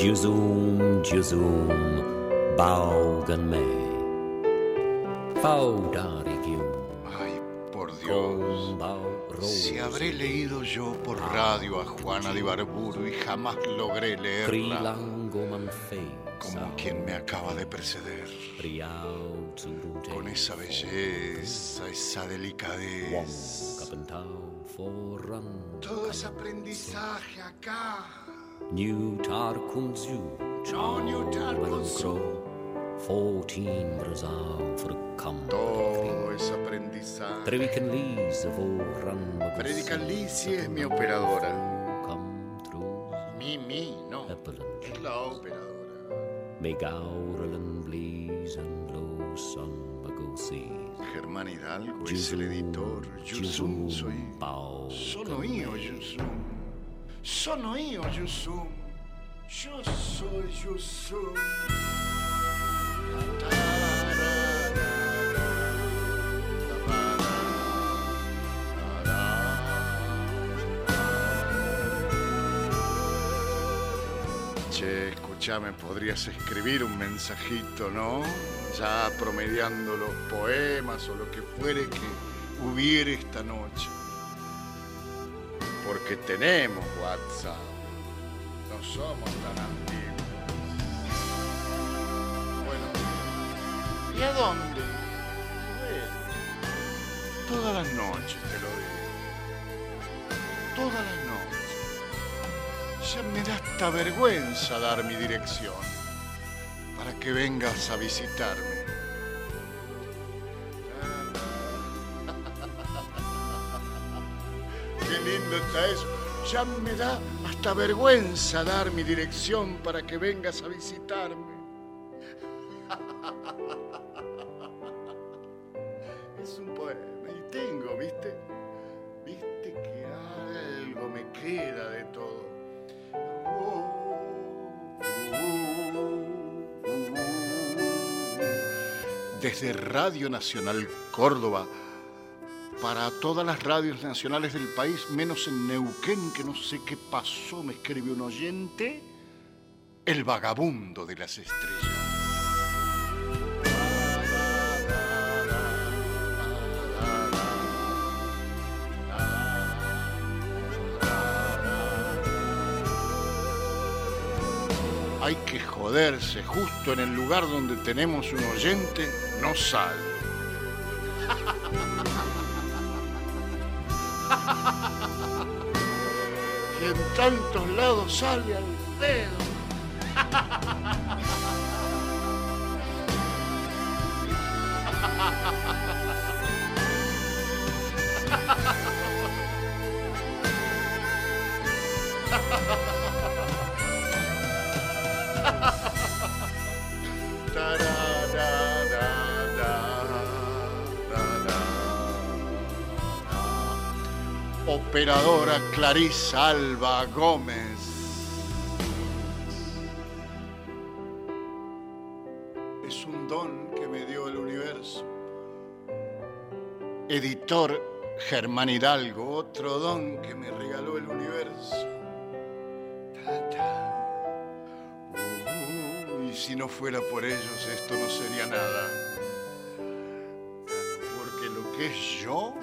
Juzum, Juzum, Baugan me. Ay, por Dios. Si habré leído yo por radio a Juana de Ibarburu y jamás logré leerla como quien me acaba de preceder. Con esa belleza, esa delicadeza. Todo ese aprendizaje acá. New Tarkunzu, No, New Tarkunzu. 14 brazal för kam. Todo ese aprendizaje. Predikan Lise våran Predica Lisi es mi operadora. Mi, mi, no. Es la operadora. Med gaurelen blisen blåsan bagosi. Germán Hidalgo es el editor. Yusum soy. Sono io, Yusum. Sono io, Yusum. Yo soy Yusum. Che, escúchame, podrías escribir un mensajito, ¿no? Ya promediando los poemas o lo que fuere que hubiere esta noche. Porque tenemos WhatsApp. No somos tan antiguos. Bueno, ¿y a dónde? Todas las noches te lo digo. Todas las noches. Ya me da hasta vergüenza dar mi dirección para que vengas a visitarme. Ya me da hasta vergüenza dar mi dirección para que vengas a visitarme. Es un poema y tengo, ¿viste? ¿Viste que algo me queda de todo? Desde Radio Nacional Córdoba, para todas las radios nacionales del país, menos en Neuquén, que no sé qué pasó, me escribe un oyente, el vagabundo de las estrellas. Hay que joderse, justo en el lugar donde tenemos un oyente, no sale. En tantos lados sale al dedo. Operadora Clarisa Alba Gómez. Es un don que me dio el universo. Editor Germán Hidalgo, otro don que me regaló el universo. Ta, ta. Uh, y si no fuera por ellos, esto no sería nada. Porque lo que es yo,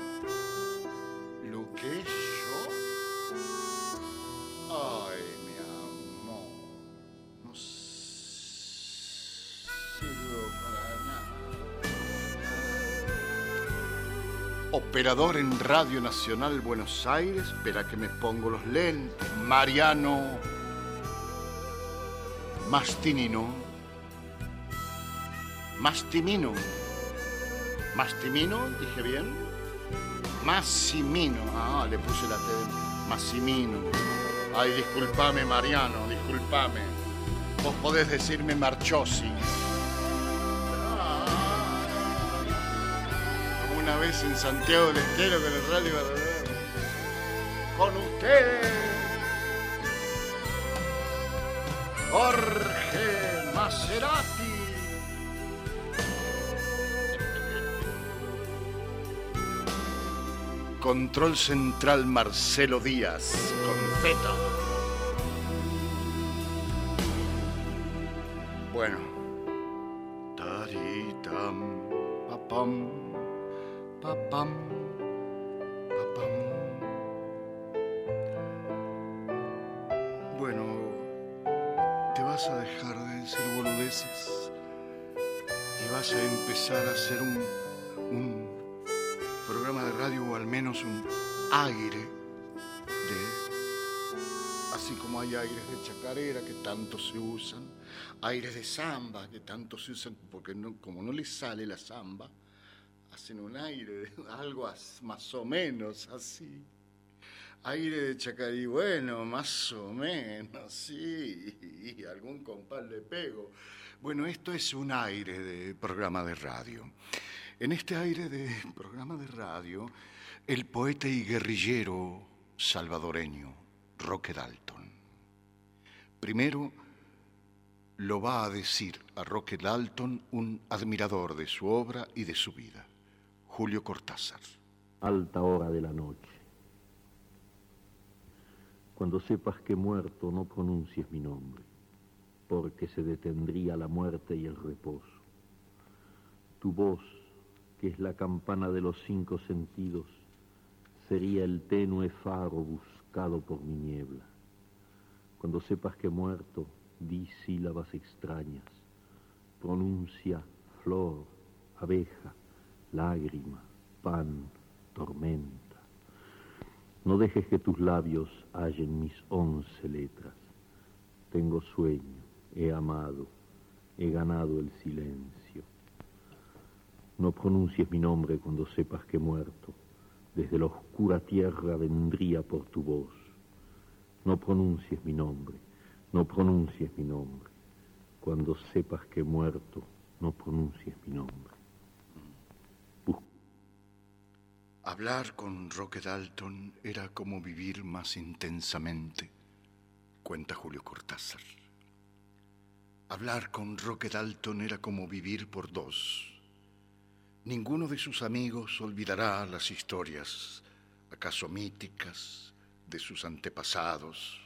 En Radio Nacional Buenos Aires, espera que me pongo los lentes, Mariano Mastinino. Mastimino. Mastimino, dije bien. Massimino. Ah, le puse la T Massimino. Ay, disculpame, Mariano, disculpame. Vos podés decirme Marchosi. vez en Santiago del Estero con el Rally Barredero. Con ustedes, Jorge Maserati. Control Central Marcelo Díaz, con Z. Bueno. Taritam, papam pa pam. Bueno, te vas a dejar de decir boludeces y vas a empezar a hacer un, un programa de radio o al menos un aire de así como hay aires de chacarera que tanto se usan, aires de samba que tanto se usan, porque como no les sale la samba, hacen un aire algo más o menos así. Aire de chacarí, bueno, más o menos, sí, y algún compás le pego. Bueno, esto es un aire de programa de radio. En este aire de programa de radio, el poeta y guerrillero salvadoreño Roque Dalton. Primero lo va a decir a Roque Dalton un admirador de su obra y de su vida, Julio Cortázar. Alta hora de la noche. Cuando sepas que muerto no pronuncies mi nombre, porque se detendría la muerte y el reposo. Tu voz, que es la campana de los cinco sentidos, sería el tenue faro buscado por mi niebla. Cuando sepas que muerto, di sílabas extrañas, pronuncia flor, abeja, lágrima, pan, tormenta. No dejes que tus labios hallen mis once letras. Tengo sueño, he amado, he ganado el silencio. No pronuncies mi nombre cuando sepas que muerto, desde la oscura tierra vendría por tu voz. No pronuncies mi nombre, no pronuncies mi nombre. Cuando sepas que he muerto, no pronuncies mi nombre. Hablar con Roque Dalton era como vivir más intensamente, cuenta Julio Cortázar. Hablar con Roque Dalton era como vivir por dos. Ninguno de sus amigos olvidará las historias, acaso míticas, de sus antepasados,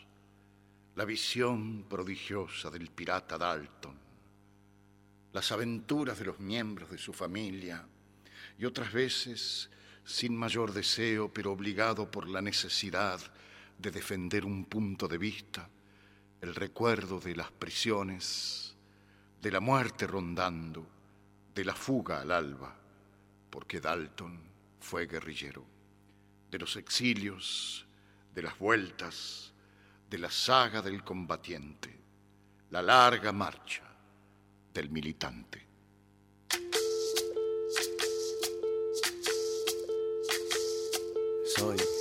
la visión prodigiosa del pirata Dalton, las aventuras de los miembros de su familia y otras veces, sin mayor deseo, pero obligado por la necesidad de defender un punto de vista, el recuerdo de las prisiones, de la muerte rondando, de la fuga al alba porque Dalton fue guerrillero, de los exilios, de las vueltas, de la saga del combatiente, la larga marcha del militante. Soy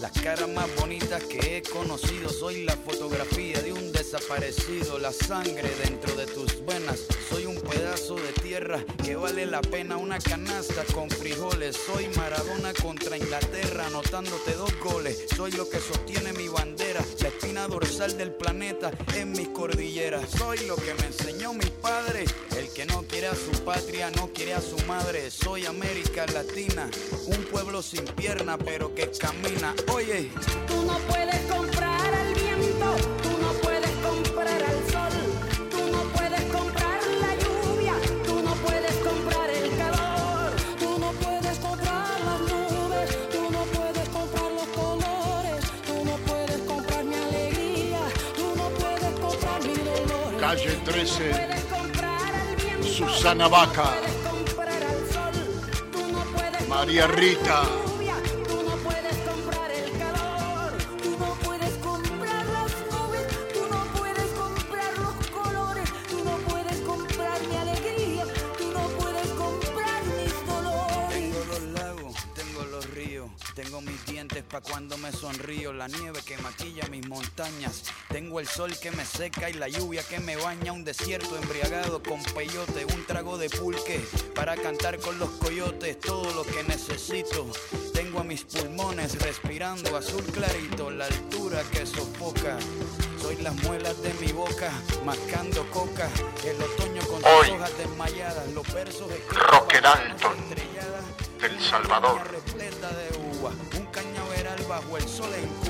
Las caras más bonitas que he conocido. Soy la fotografía de un desaparecido, la sangre dentro de tus venas. Soy un pedazo de tierra que vale la pena una canasta con frijoles. Soy Maradona contra Inglaterra, anotándote dos goles. Soy lo que sostiene mi bandera, la espina dorsal del planeta en mis cordilleras. Soy lo que me enseñó mi padre, que no quiere a su patria, no quiere a su madre. Soy América Latina, un pueblo sin pierna pero que camina. Oye, tú no puedes comprar al viento, tú no puedes comprar al sol, tú no puedes comprar la lluvia, tú no puedes comprar el calor, tú no puedes comprar las nubes, tú no puedes comprar los colores, tú no puedes comprar mi alegría, tú no puedes comprar mi dolor. Calle 13, Susana Vaca, María Rita. La nieve que maquilla mis montañas. Tengo el sol que me seca y la lluvia que me baña, un desierto embriagado con peyote, un trago de pulque para cantar con los coyotes, todo lo que necesito. Tengo a mis pulmones respirando azul clarito, la altura que sofoca. Soy las muelas de mi boca, mascando coca, el otoño con sus hojas desmayadas, los versos Roque Dalton, del Salvador. repleta de uva, un cañaveral bajo el sol en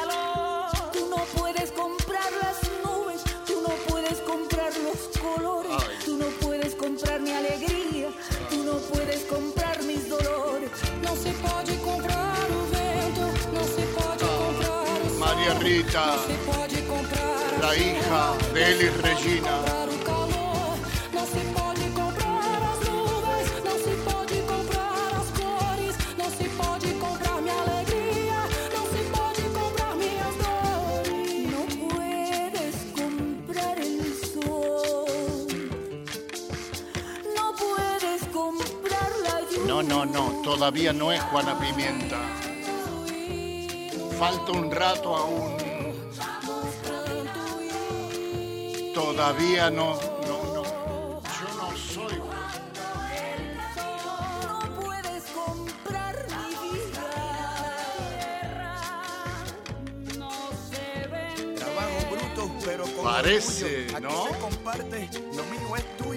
dores. Não puedes comprar el sol, no puedes comprar la lluvia. No, no, no, todavía no es Juana Pimienta. Falta un rato aún. Todavía no, no, no. Yo no soy. No puedes comprar mi vida. No se vende. Trabajo bruto, pero con Parece, ¿no? se comparte, lo mío es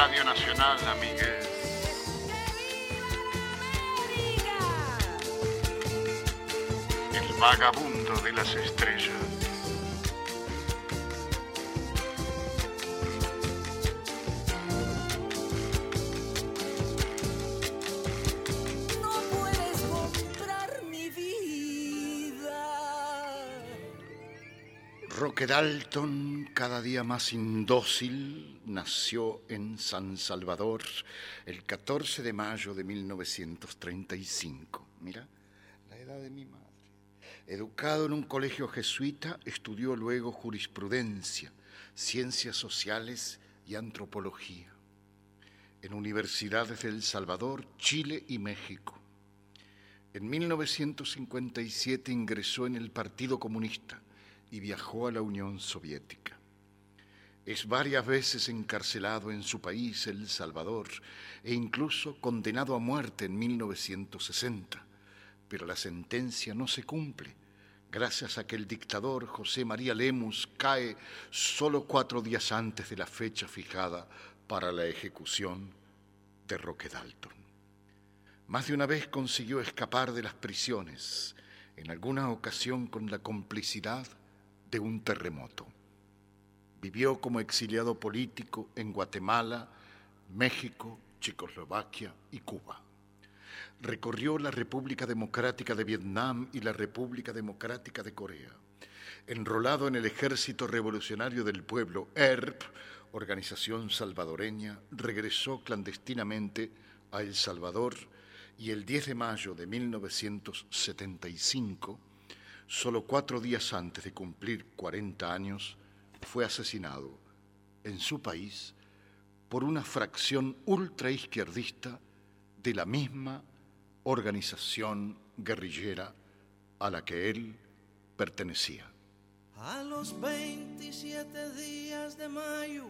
Radio Nacional, amigues. El vagabundo de las estrellas. Dalton, cada día más indócil, nació en San Salvador el 14 de mayo de 1935. Mira, la edad de mi madre. Educado en un colegio jesuita, estudió luego jurisprudencia, ciencias sociales y antropología en universidades de El Salvador, Chile y México. En 1957 ingresó en el Partido Comunista y viajó a la Unión Soviética. Es varias veces encarcelado en su país, El Salvador, e incluso condenado a muerte en 1960, pero la sentencia no se cumple, gracias a que el dictador José María Lemus cae solo cuatro días antes de la fecha fijada para la ejecución de Roque Dalton. Más de una vez consiguió escapar de las prisiones, en alguna ocasión con la complicidad de un terremoto. Vivió como exiliado político en Guatemala, México, Checoslovaquia y Cuba. Recorrió la República Democrática de Vietnam y la República Democrática de Corea. Enrolado en el Ejército Revolucionario del Pueblo, ERP, organización salvadoreña, regresó clandestinamente a El Salvador y el 10 de mayo de 1975, solo cuatro días antes de cumplir 40 años, fue asesinado en su país por una fracción ultraizquierdista de la misma organización guerrillera a la que él pertenecía. A los 27 días de mayo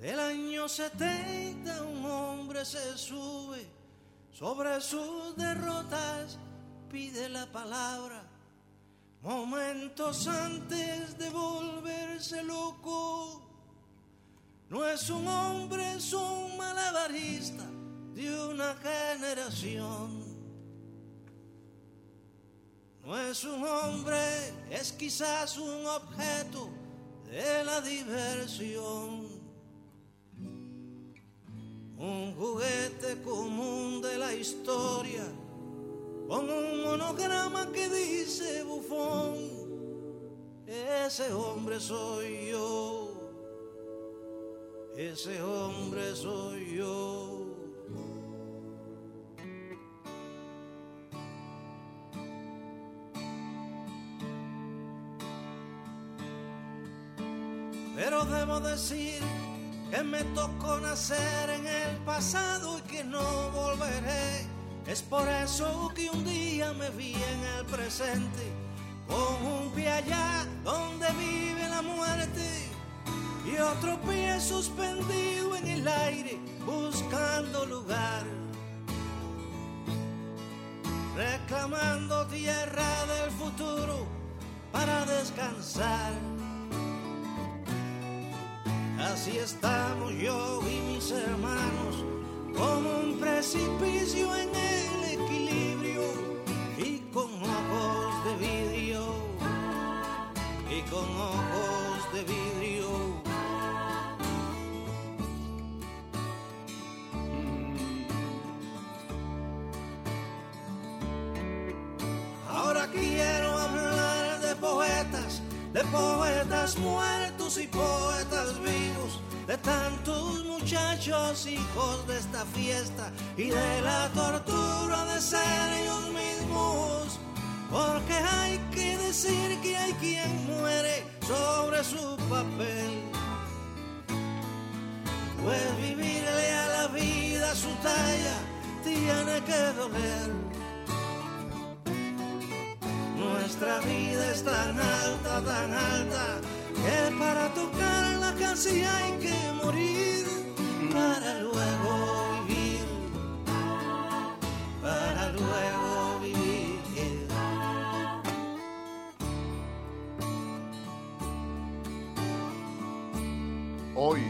del año 70 un hombre se sube sobre sus derrotas pide la palabra momentos antes de volverse loco. No es un hombre, es un malabarista de una generación. No es un hombre, es quizás un objeto de la diversión. Un juguete común de la historia con un monograma que dice bufón. Ese hombre soy yo, ese hombre soy yo. Pero debo decir que me tocó nacer en el pasado y que no volveré es por eso que un día me vi en el presente, con un pie allá donde vive la muerte y otro pie suspendido en el aire buscando lugar, reclamando tierra del futuro para descansar. Así estamos yo y mis hermanos como un precipicio en el equilibrio y con ojos de vidrio y con ojos de vidrio. Ahora quiero hablar de poetas, de poetas muertos y poetas vivos de tantos muchachos hijos de esta fiesta y de la tortura de ser ellos mismos. Porque hay que decir que hay quien muere sobre su papel. Pues vivirle a la vida su talla tiene que doler. Nuestra vida es tan alta, tan alta que para tocarla casi hay que morir para luego vivir, para luego vivir. Hoy,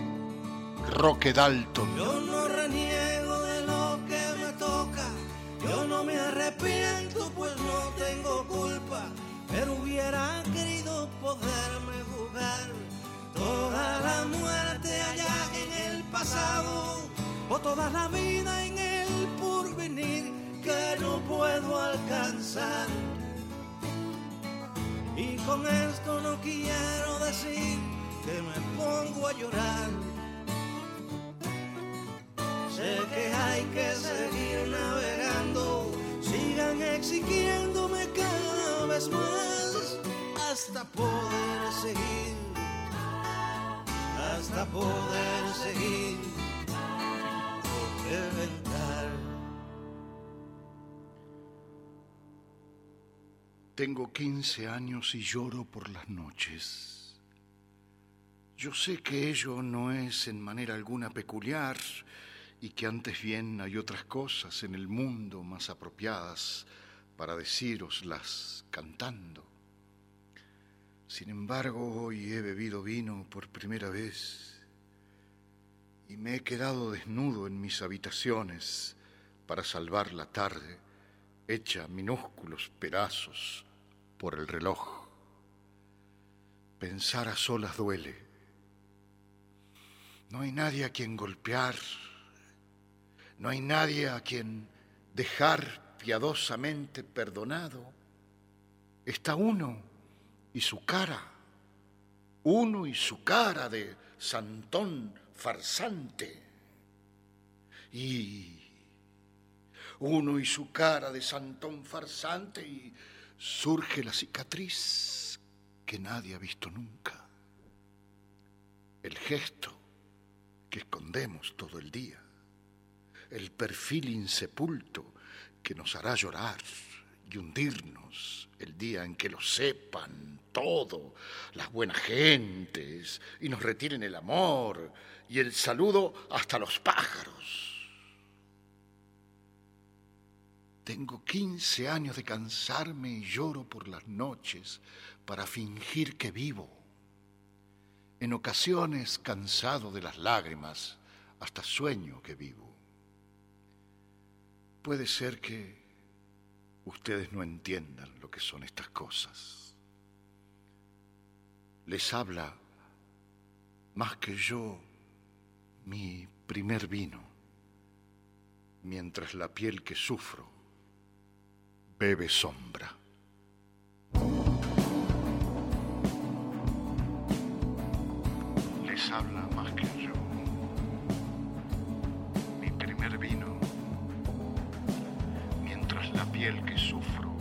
Roque Dalton. Yo no reniego de lo que me toca, yo no me arrepiento pues no tengo culpa, pero hubiera querido poderme toda la muerte allá en el pasado o toda la vida en el porvenir que no puedo alcanzar. Y con esto no quiero decir que me pongo a llorar. Sé que hay que seguir navegando, sigan exigiéndome cada vez más hasta poder seguir hasta poder seguir reventar. Tengo 15 años y lloro por las noches. Yo sé que ello no es en manera alguna peculiar y que antes bien hay otras cosas en el mundo más apropiadas para decíroslas cantando. Sin embargo, hoy he bebido vino por primera vez y me he quedado desnudo en mis habitaciones para salvar la tarde, hecha minúsculos pedazos por el reloj. Pensar a solas duele. No hay nadie a quien golpear, no hay nadie a quien dejar piadosamente perdonado. Está uno y su cara, uno y su cara de santón farsante, y uno y su cara de santón farsante y surge la cicatriz que nadie ha visto nunca, el gesto que escondemos todo el día, el perfil insepulto que nos hará llorar y hundirnos el día en que lo sepan todo, las buenas gentes, y nos retiren el amor y el saludo hasta los pájaros. Tengo 15 años de cansarme y lloro por las noches para fingir que vivo. En ocasiones, cansado de las lágrimas, hasta sueño que vivo. Puede ser que ustedes no entiendan lo que son estas cosas. Les habla más que yo mi primer vino, mientras la piel que sufro bebe sombra. Les habla más que yo. Piel que sufro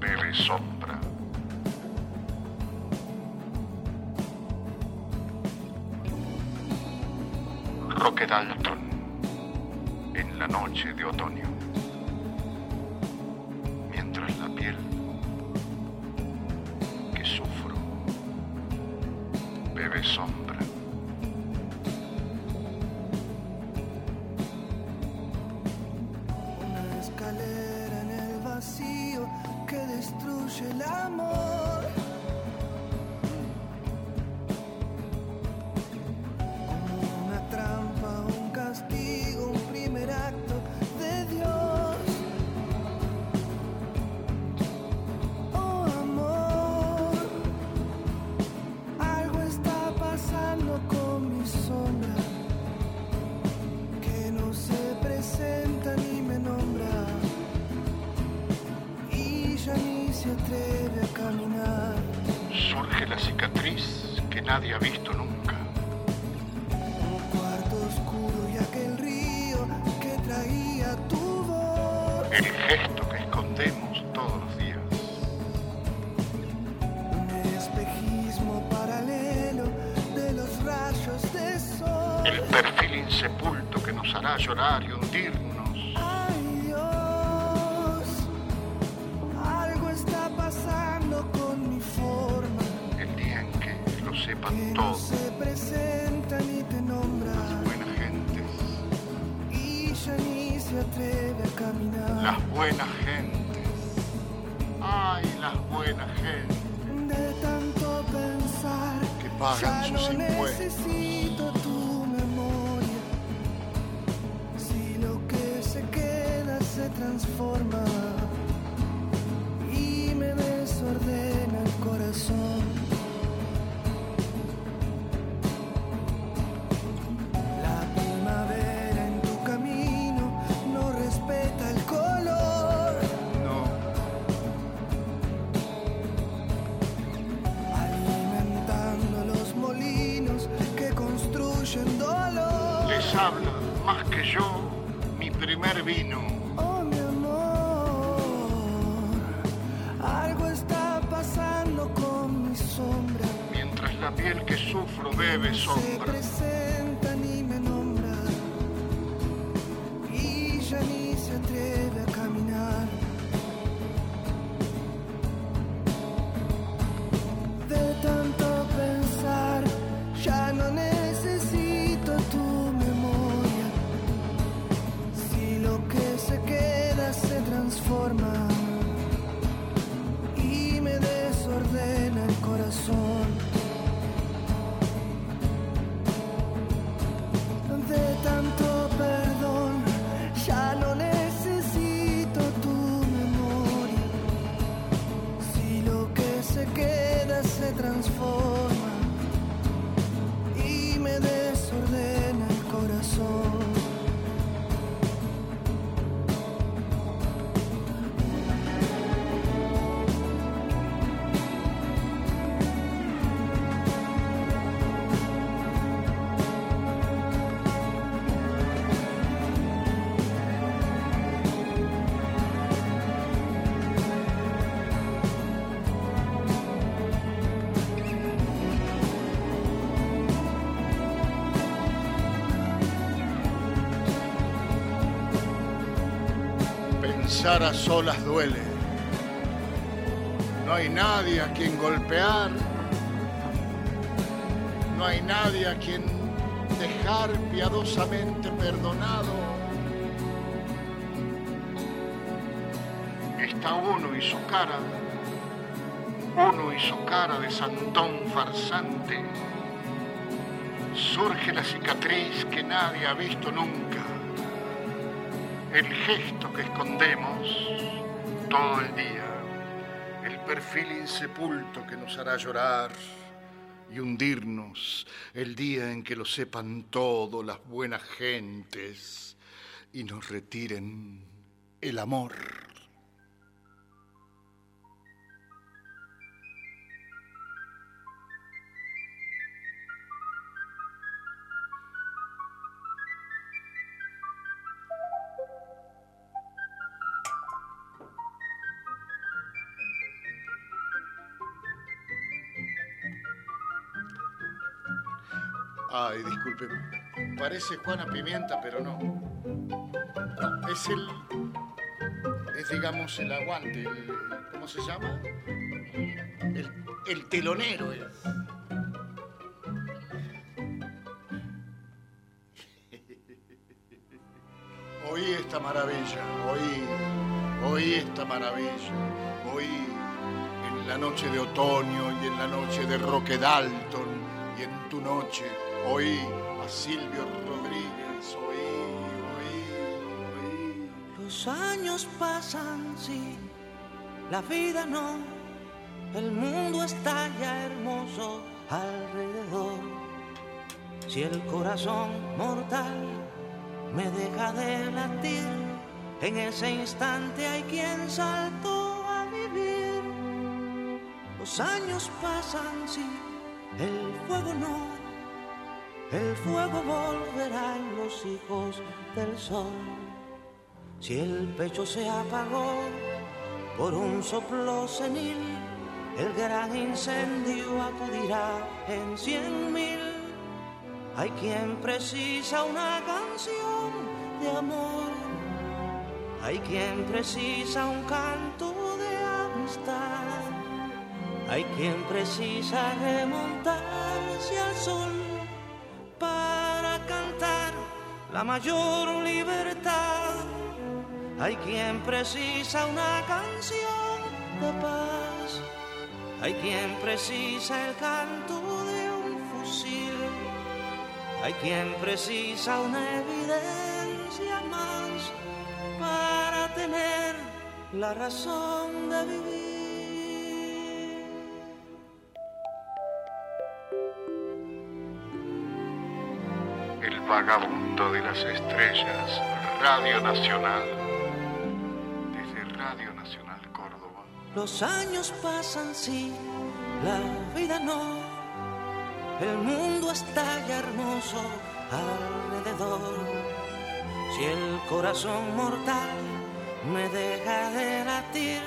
bebe sombra. Roque Dalton en la noche de otoño. sombra. A solas duele. No hay nadie a quien golpear. No hay nadie a quien dejar piadosamente perdonado. está uno y su cara, uno y su cara de santón farsante. Surge la cicatriz que nadie ha visto nunca, el gesto que escondemos todo el día, el perfil insepulto que nos hará llorar y hundirnos el día en que lo sepan todos las buenas gentes y nos retiren el amor. Ay, disculpe. Parece Juana Pimienta, pero no. No, es el. Es, digamos, el aguante. ¿Cómo se llama? El, el telonero es. Oí esta maravilla, oí, oí esta maravilla, oí en la noche de otoño y en la noche de Roque Dalton y en tu noche Oí a Silvio Rodríguez, oí, oí, oí. Los años pasan, sí, la vida no. El mundo está ya hermoso alrededor. Si el corazón mortal me deja de latir, en ese instante hay quien saltó a vivir. Los años pasan, sí, el fuego no el fuego volverá en los hijos del sol. Si el pecho se apagó por un soplo senil, el gran incendio acudirá en cien mil. Hay quien precisa una canción de amor, hay quien precisa un canto de amistad, hay quien precisa remontarse al sol la mayor libertad. Hay quien precisa una canción de paz, hay quien precisa el canto de un fusil, hay quien precisa una evidencia más para tener la razón de vivir. vagabundo de las estrellas, Radio Nacional, desde Radio Nacional Córdoba. Los años pasan, sí, la vida no, el mundo está ya hermoso alrededor. Si el corazón mortal me deja de latir,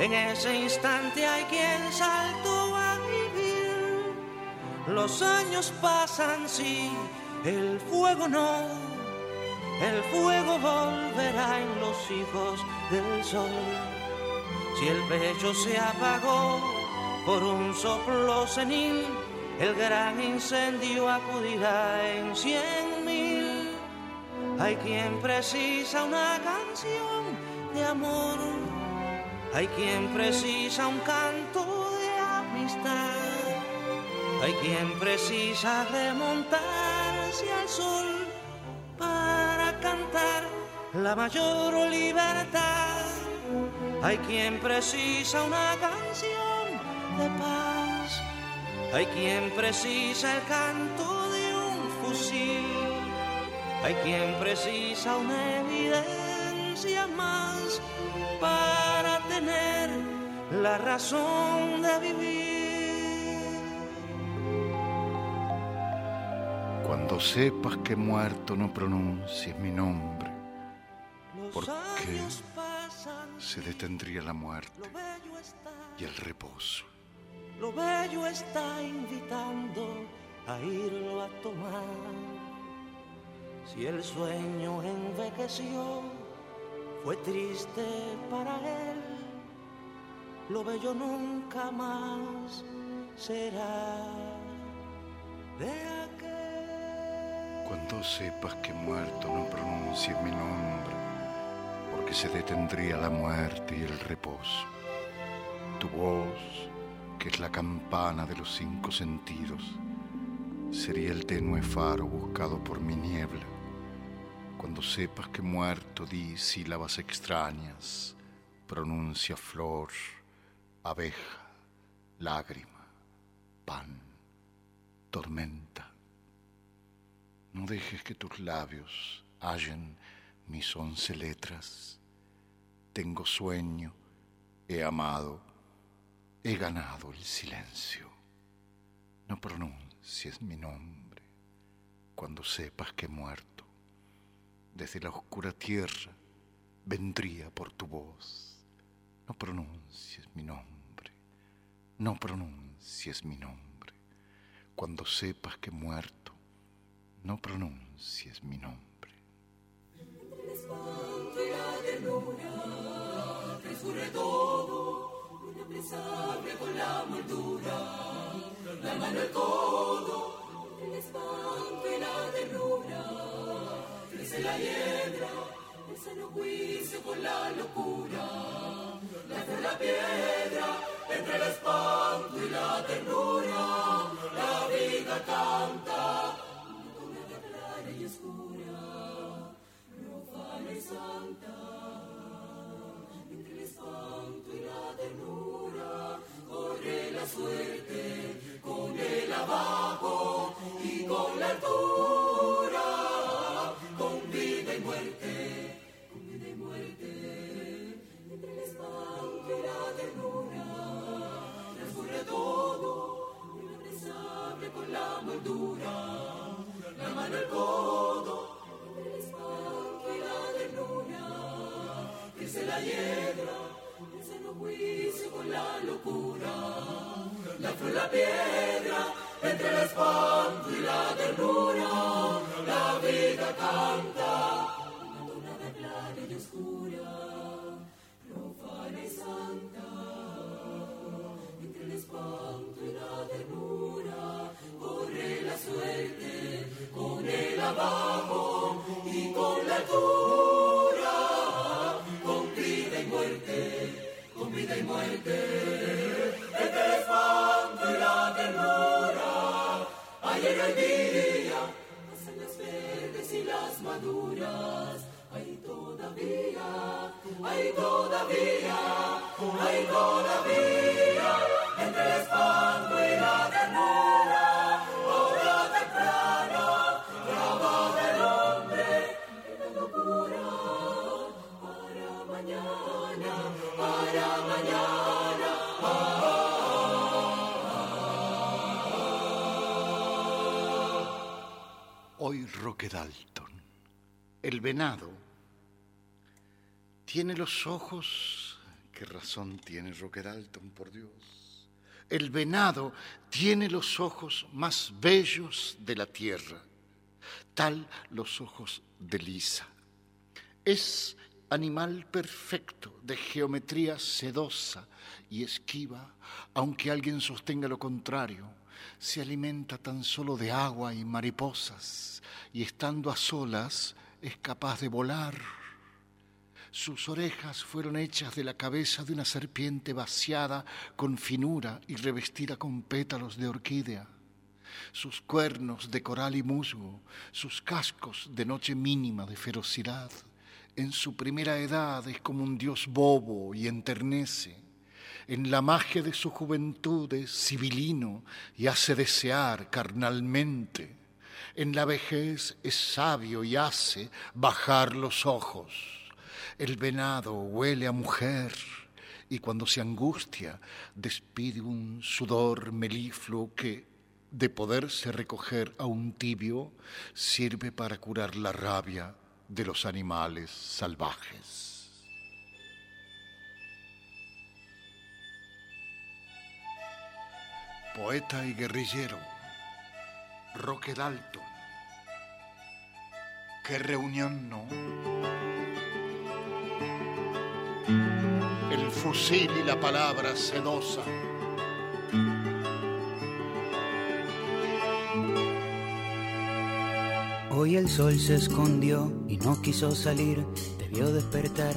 en ese instante hay quien saltó a vivir. Los años pasan, sí, el fuego no, el fuego volverá en los hijos del sol. Si el pecho se apagó por un soplo senil, el gran incendio acudirá en cien mil. Hay quien precisa una canción de amor, hay quien precisa un canto de amistad, hay quien precisa remontar hacia el sol para cantar la mayor libertad. Hay quien precisa una canción de paz, hay quien precisa el canto de un fusil, hay quien precisa una evidencia más para tener la razón de vivir. Cuando sepas que muerto no pronuncies mi nombre, porque se detendría la muerte y el reposo. Lo bello está invitando a irlo a tomar. Si el sueño envejeció, fue triste para él. Lo bello nunca más será de cuando sepas que muerto no pronuncies mi nombre, porque se detendría la muerte y el reposo. Tu voz, que es la campana de los cinco sentidos, sería el tenue faro buscado por mi niebla. Cuando sepas que muerto di sílabas extrañas, pronuncia flor, abeja, lágrima, pan, tormenta. No dejes que tus labios hallen mis once letras. Tengo sueño, he amado, he ganado el silencio. No pronuncies mi nombre cuando sepas que he muerto. Desde la oscura tierra vendría por tu voz. No pronuncies mi nombre, no pronuncies mi nombre. Cuando sepas que he muerto, no pronuncies mi nombre. Luna, resurre todo, inapresable con la moldura, la mano el codo, el espanto y la ternura, crece la hiedra, el sano juicio con la locura, la la piedra, entre el espanto y la ternura, la vida canta, profana y santa. la suerte, con el abajo y con la altura, con vida y muerte, con vida y muerte, entre el espanto y la ternura, transcurre todo, inapresable con la moldura, la mano al codo, crece la hiedra, el seno juicio con la locura. La flor, la piedra, entre el espanto y la ternura, la vida canta, una de clara y oscura, profana y santa, entre el espanto y la ternura, corre la suerte, con el abajo y con la altura, todavía, hay todavía, entre el espanto Hoy Roque Dalton, el venado, tiene los ojos, qué razón tiene Roque Dalton, por Dios. El venado tiene los ojos más bellos de la tierra, tal los ojos de Lisa. Es animal perfecto, de geometría sedosa y esquiva, aunque alguien sostenga lo contrario se alimenta tan solo de agua y mariposas, y estando a solas es capaz de volar. Sus orejas fueron hechas de la cabeza de una serpiente vaciada con finura y revestida con pétalos de orquídea. Sus cuernos de coral y musgo, sus cascos de noche mínima de ferocidad. En su primera edad es como un dios bobo y enternece en la magia de su juventud es civilino y hace desear carnalmente. En la vejez es sabio y hace bajar los ojos. El venado huele a mujer y cuando se angustia despide un sudor melifluo que, de poderse recoger a un tibio, sirve para curar la rabia de los animales salvajes. Poeta y guerrillero, Roque Dalton. Qué reunión, ¿no? El fusil y la palabra sedosa. Hoy el sol se escondió y no quiso salir, debió despertar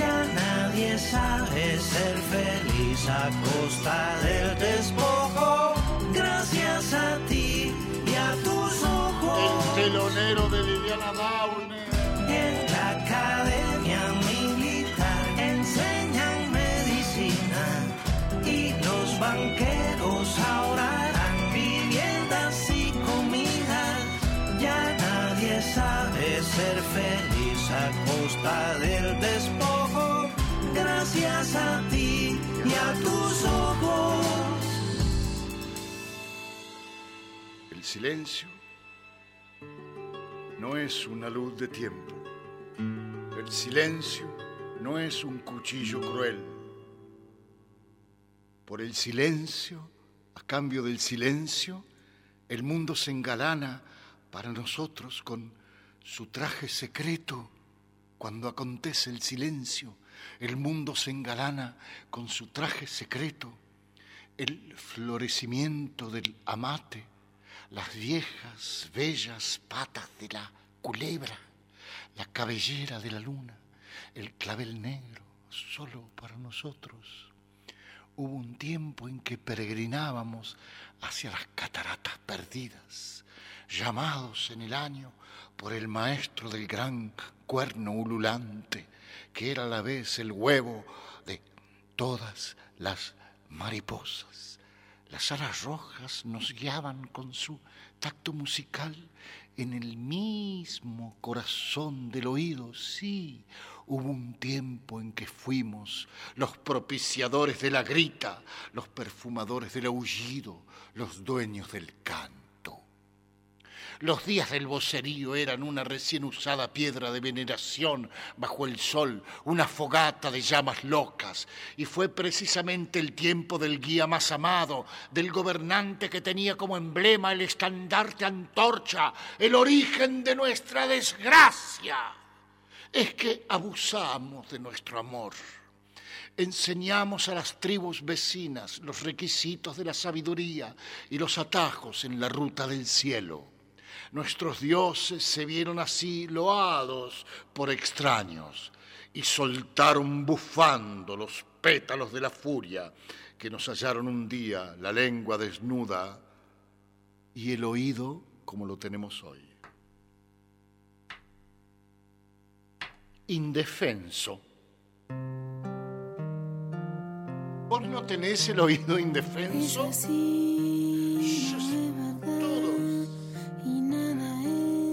Ya nadie sabe ser feliz a costa del despojo. Gracias a ti y a tus ojos. El telonero de Liliana Daune. A ti y a tus ojos. El silencio no es una luz de tiempo. El silencio no es un cuchillo cruel. Por el silencio, a cambio del silencio, el mundo se engalana para nosotros con su traje secreto. Cuando acontece el silencio, el mundo se engalana con su traje secreto. El florecimiento del amate, las viejas, bellas patas de la culebra, la cabellera de la luna, el clavel negro, solo para nosotros. Hubo un tiempo en que peregrinábamos hacia las cataratas perdidas, llamados en el año por el maestro del gran cuerno ululante, que era a la vez el huevo de todas las mariposas. Las alas rojas nos guiaban con su tacto musical en el mismo corazón del oído. Sí, hubo un tiempo en que fuimos los propiciadores de la grita, los perfumadores del aullido, los dueños del canto. Los días del vocerío eran una recién usada piedra de veneración bajo el sol, una fogata de llamas locas, y fue precisamente el tiempo del guía más amado, del gobernante que tenía como emblema el estandarte antorcha, el origen de nuestra desgracia. Es que abusamos de nuestro amor. Enseñamos a las tribus vecinas los requisitos de la sabiduría y los atajos en la ruta del cielo. Nuestros dioses se vieron así loados por extraños y soltaron bufando los pétalos de la furia que nos hallaron un día la lengua desnuda y el oído como lo tenemos hoy. Indefenso. ¿Vos no tenés el oído indefenso?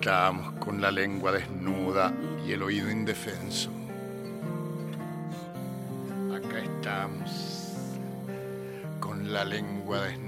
Estamos con la lengua desnuda y el oído indefenso. Acá estamos con la lengua desnuda.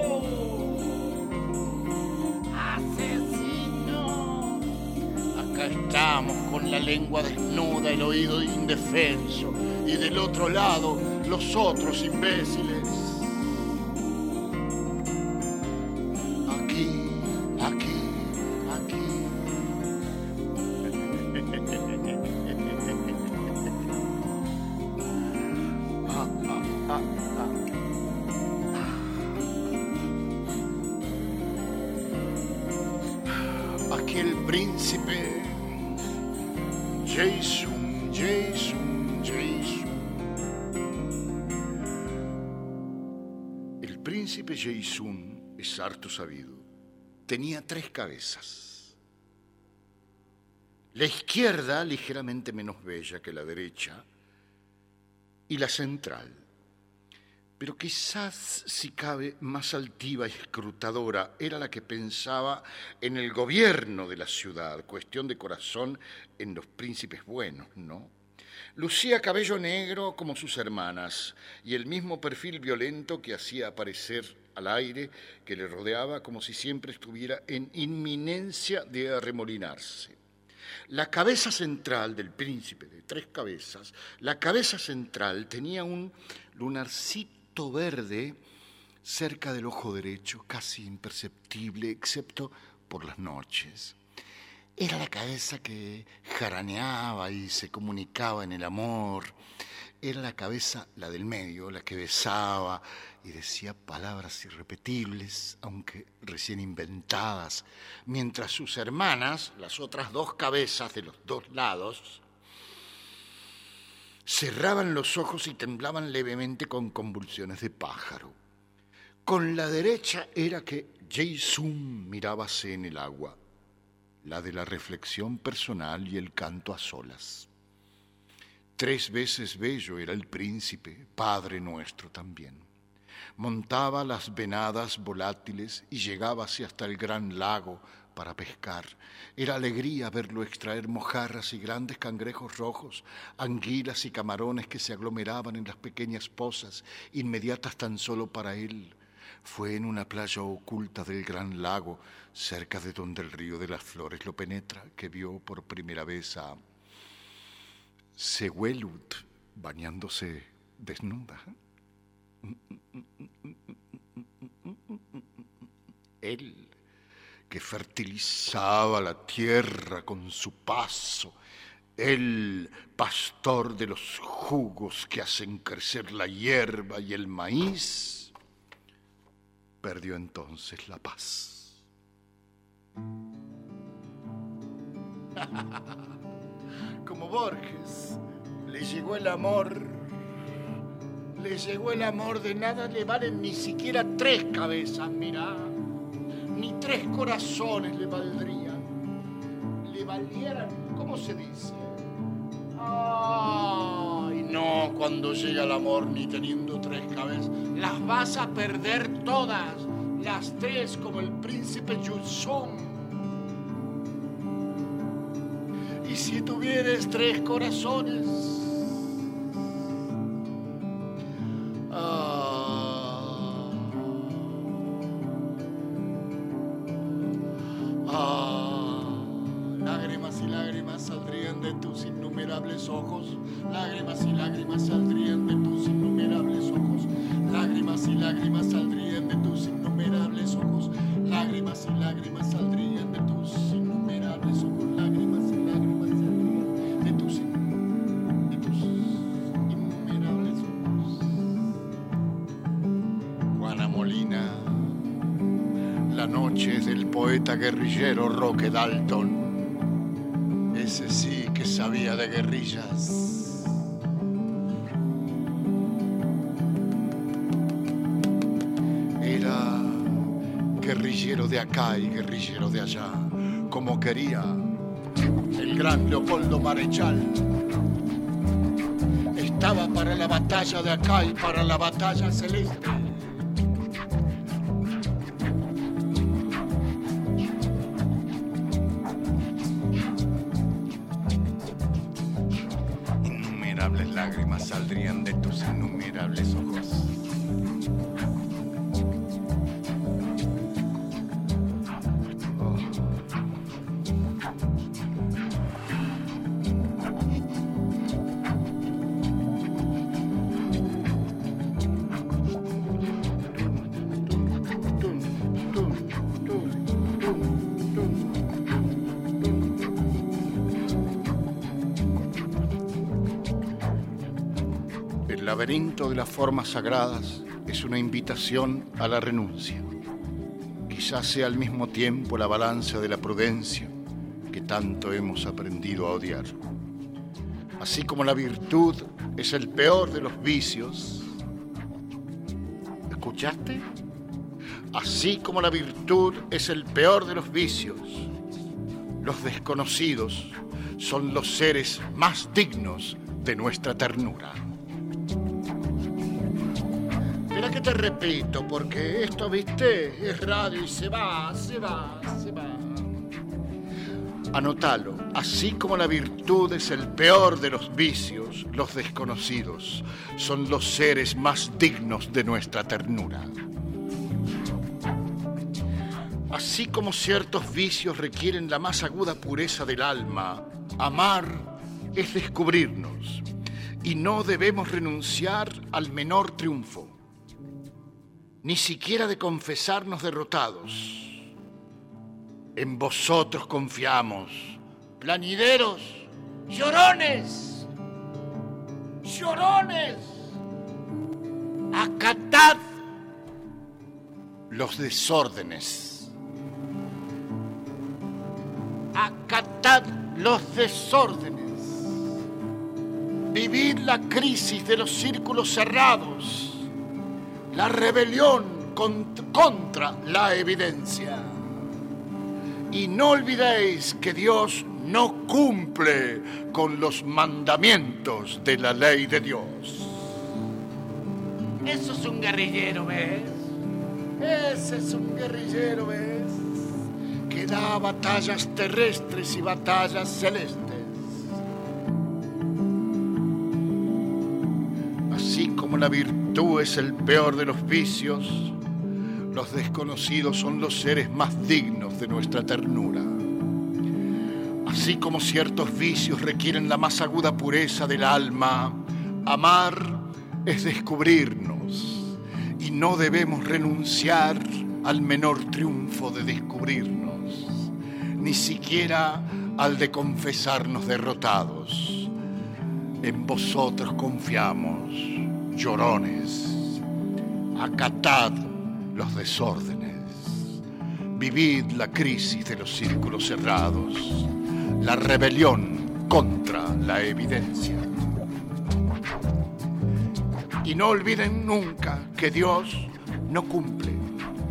Aquí, Tenía tres cabezas. La izquierda, ligeramente menos bella que la derecha, y la central, pero quizás, si cabe, más altiva y escrutadora, era la que pensaba en el gobierno de la ciudad, cuestión de corazón en los príncipes buenos, ¿no? Lucía cabello negro como sus hermanas y el mismo perfil violento que hacía aparecer al aire que le rodeaba como si siempre estuviera en inminencia de arremolinarse. La cabeza central del príncipe de tres cabezas, la cabeza central tenía un lunarcito verde cerca del ojo derecho, casi imperceptible, excepto por las noches. Era la cabeza que jaraneaba y se comunicaba en el amor. Era la cabeza, la del medio, la que besaba y decía palabras irrepetibles, aunque recién inventadas, mientras sus hermanas, las otras dos cabezas de los dos lados, cerraban los ojos y temblaban levemente con convulsiones de pájaro. Con la derecha era que Jason mirábase en el agua la de la reflexión personal y el canto a solas. Tres veces bello era el príncipe, padre nuestro también. Montaba las venadas volátiles y llegábase hasta el gran lago para pescar. Era alegría verlo extraer mojarras y grandes cangrejos rojos, anguilas y camarones que se aglomeraban en las pequeñas pozas, inmediatas tan solo para él. Fue en una playa oculta del gran lago, cerca de donde el río de las flores lo penetra, que vio por primera vez a Seguelut bañándose desnuda. Él que fertilizaba la tierra con su paso, el pastor de los jugos que hacen crecer la hierba y el maíz, perdió entonces la paz. Como Borges, le llegó el amor, le llegó el amor, de nada le valen ni siquiera tres cabezas, mirá, ni tres corazones le valdrían, le valieran, ¿cómo se dice? Ay, no, cuando llega el amor ni teniendo tres cabezas, las vas a perder todas, las tres como el príncipe Yusung. Y si tuvieres tres corazones, guerrillero Roque Dalton. Ese sí que sabía de guerrillas. Era guerrillero de acá y guerrillero de allá, como quería el gran Leopoldo Marechal. Estaba para la batalla de acá y para la batalla celeste. Laberinto de las formas sagradas es una invitación a la renuncia. Quizás sea al mismo tiempo la balanza de la prudencia que tanto hemos aprendido a odiar. Así como la virtud es el peor de los vicios. ¿Escuchaste? Así como la virtud es el peor de los vicios, los desconocidos son los seres más dignos de nuestra ternura. Espera que te repito, porque esto, viste, es radio y se va, se va, se va. Anótalo, así como la virtud es el peor de los vicios, los desconocidos son los seres más dignos de nuestra ternura. Así como ciertos vicios requieren la más aguda pureza del alma, amar es descubrirnos y no debemos renunciar al menor triunfo, ni siquiera de confesarnos derrotados. En vosotros confiamos, planideros, llorones, llorones, acatad los desórdenes. acatad los desórdenes, vivid la crisis de los círculos cerrados, la rebelión cont- contra la evidencia. Y no olvidéis que Dios no cumple con los mandamientos de la ley de Dios. Eso es un guerrillero, ¿ves? Ese es un guerrillero, ¿ves? que da batallas terrestres y batallas celestes. Como la virtud es el peor de los vicios, los desconocidos son los seres más dignos de nuestra ternura. Así como ciertos vicios requieren la más aguda pureza del alma, amar es descubrirnos y no debemos renunciar al menor triunfo de descubrirnos, ni siquiera al de confesarnos derrotados. En vosotros confiamos, llorones, acatad los desórdenes, vivid la crisis de los círculos cerrados, la rebelión contra la evidencia. Y no olviden nunca que Dios no cumple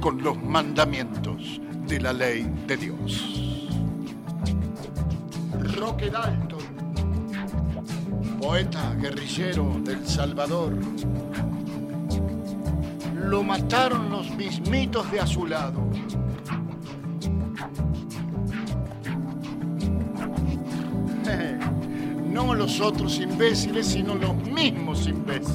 con los mandamientos de la ley de Dios. Roque Dalton, poeta guerrillero del Salvador, lo mataron los mismitos de a su lado. No los otros imbéciles, sino los mismos imbéciles.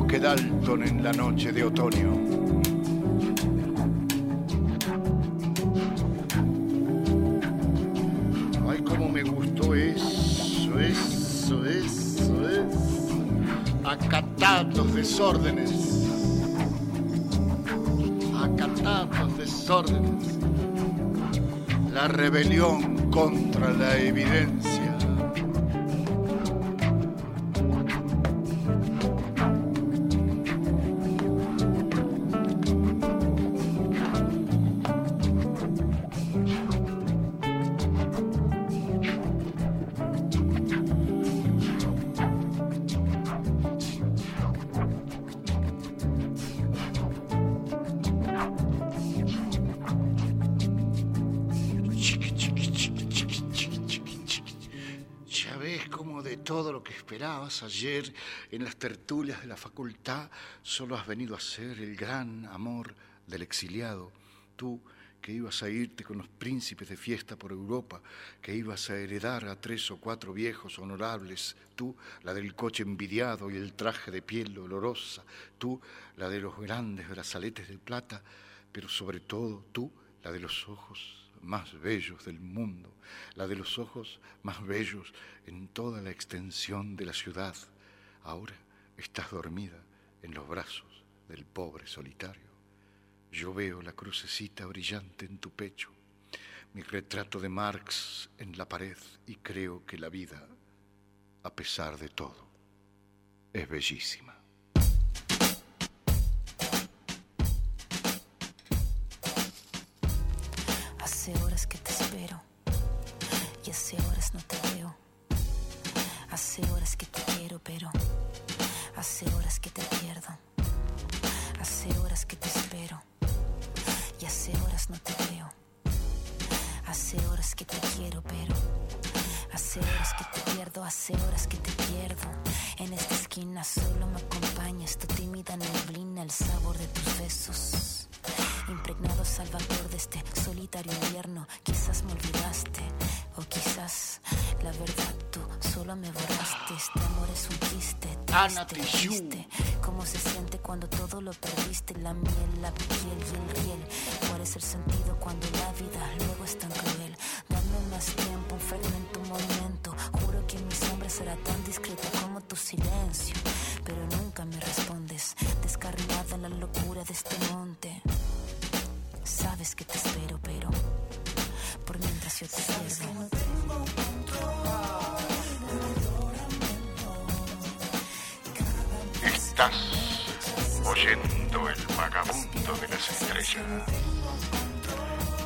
En la noche de otoño. Ay, cómo me gustó eso, eso, eso, eso. Acatad los desórdenes. Acatad los desórdenes. La rebelión contra la evidencia ayer en las tertulias de la facultad, solo has venido a ser el gran amor del exiliado. Tú que ibas a irte con los príncipes de fiesta por Europa, que ibas a heredar a tres o cuatro viejos honorables, tú la del coche envidiado y el traje de piel olorosa, tú la de los grandes brazaletes de plata, pero sobre todo tú la de los ojos más bellos del mundo, la de los ojos más bellos en toda la extensión de la ciudad. Ahora estás dormida en los brazos del pobre solitario. Yo veo la crucecita brillante en tu pecho, mi retrato de Marx en la pared y creo que la vida, a pesar de todo, es bellísima. Hace horas que Hace horas que te quiero, pero hace horas que te pierdo. Hace horas que te espero y hace horas no te veo. Hace horas que te quiero, pero hace horas que te pierdo, hace horas que te pierdo. En esta esquina solo me acompañas tu tímida neblina, el sabor de tus besos impregnados al vapor de este solitario invierno. Quizás me olvidaste, o quizás la verdad tú solo me borraste. Este amor es un triste, triste, triste. ¿Cómo se siente cuando todo lo perdiste? La miel, la piel y el riel. ¿Cuál es el sentido cuando la vida luego es tan cruel? Dame más tiempo, un fragmento, un momento. Juro que mi sombra será tan discreta como tu silencio. Pero nunca me respondes, descarrilada en la locura de este monte. Sabes que te espero, pero por mientras yo te pierdo. Estás oyendo el vagabundo de las estrellas.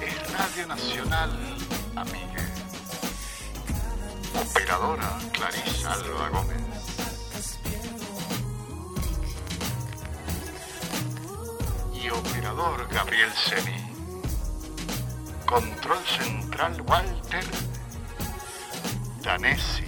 Es Radio Nacional, amiga. Operadora Clarisa Alba Gómez. operador Gabriel Seni. Control central Walter. Danesi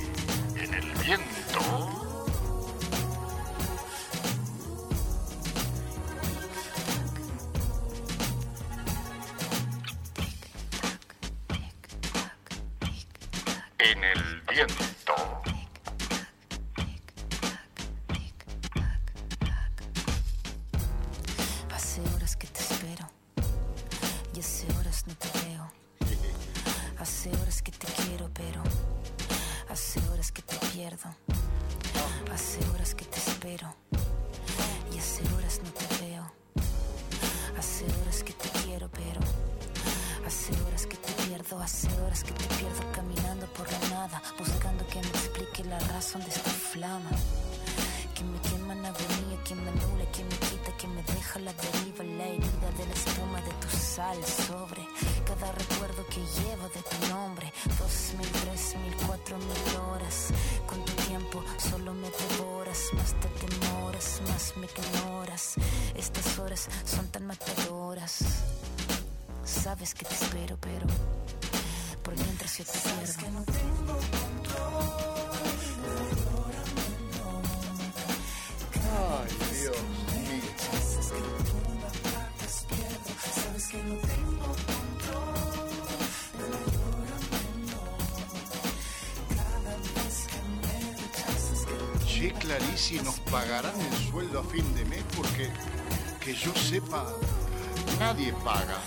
nadie paga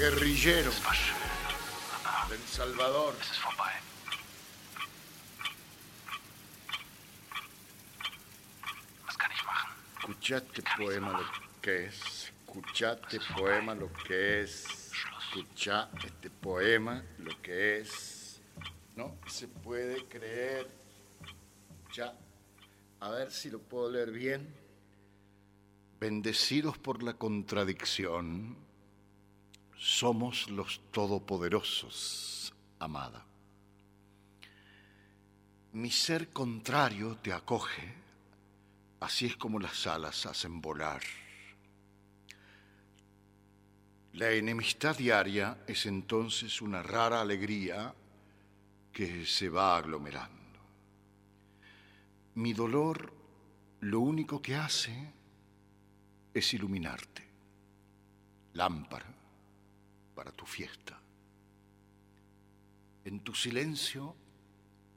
guerrillero del Salvador. es ist vorbei. Was kann ich machen? Escuchaste poema lo que es. Escuchaste poema lo que es. Escucha este poema lo que es. No se puede creer. Ya. A ver si lo puedo leer bien. Bendecidos por la contradicción, somos los todopoderosos, amada. Mi ser contrario te acoge Así es como las alas hacen volar. La enemistad diaria es entonces una rara alegría que se va aglomerando. Mi dolor lo único que hace es iluminarte. Lámpara para tu fiesta. En tu silencio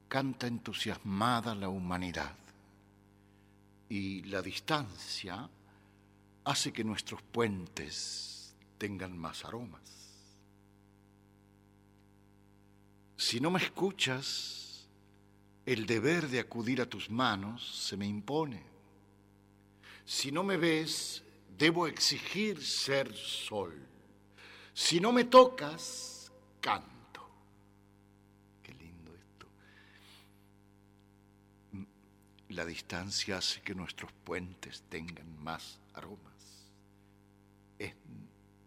canta entusiasmada la humanidad y la distancia hace que nuestros puentes tengan más aromas. Si no me escuchas, el deber de acudir a tus manos se me impone. Si no me ves, debo exigir ser sol. Si no me tocas, canto. Qué lindo esto. La distancia hace que nuestros puentes tengan más aromas.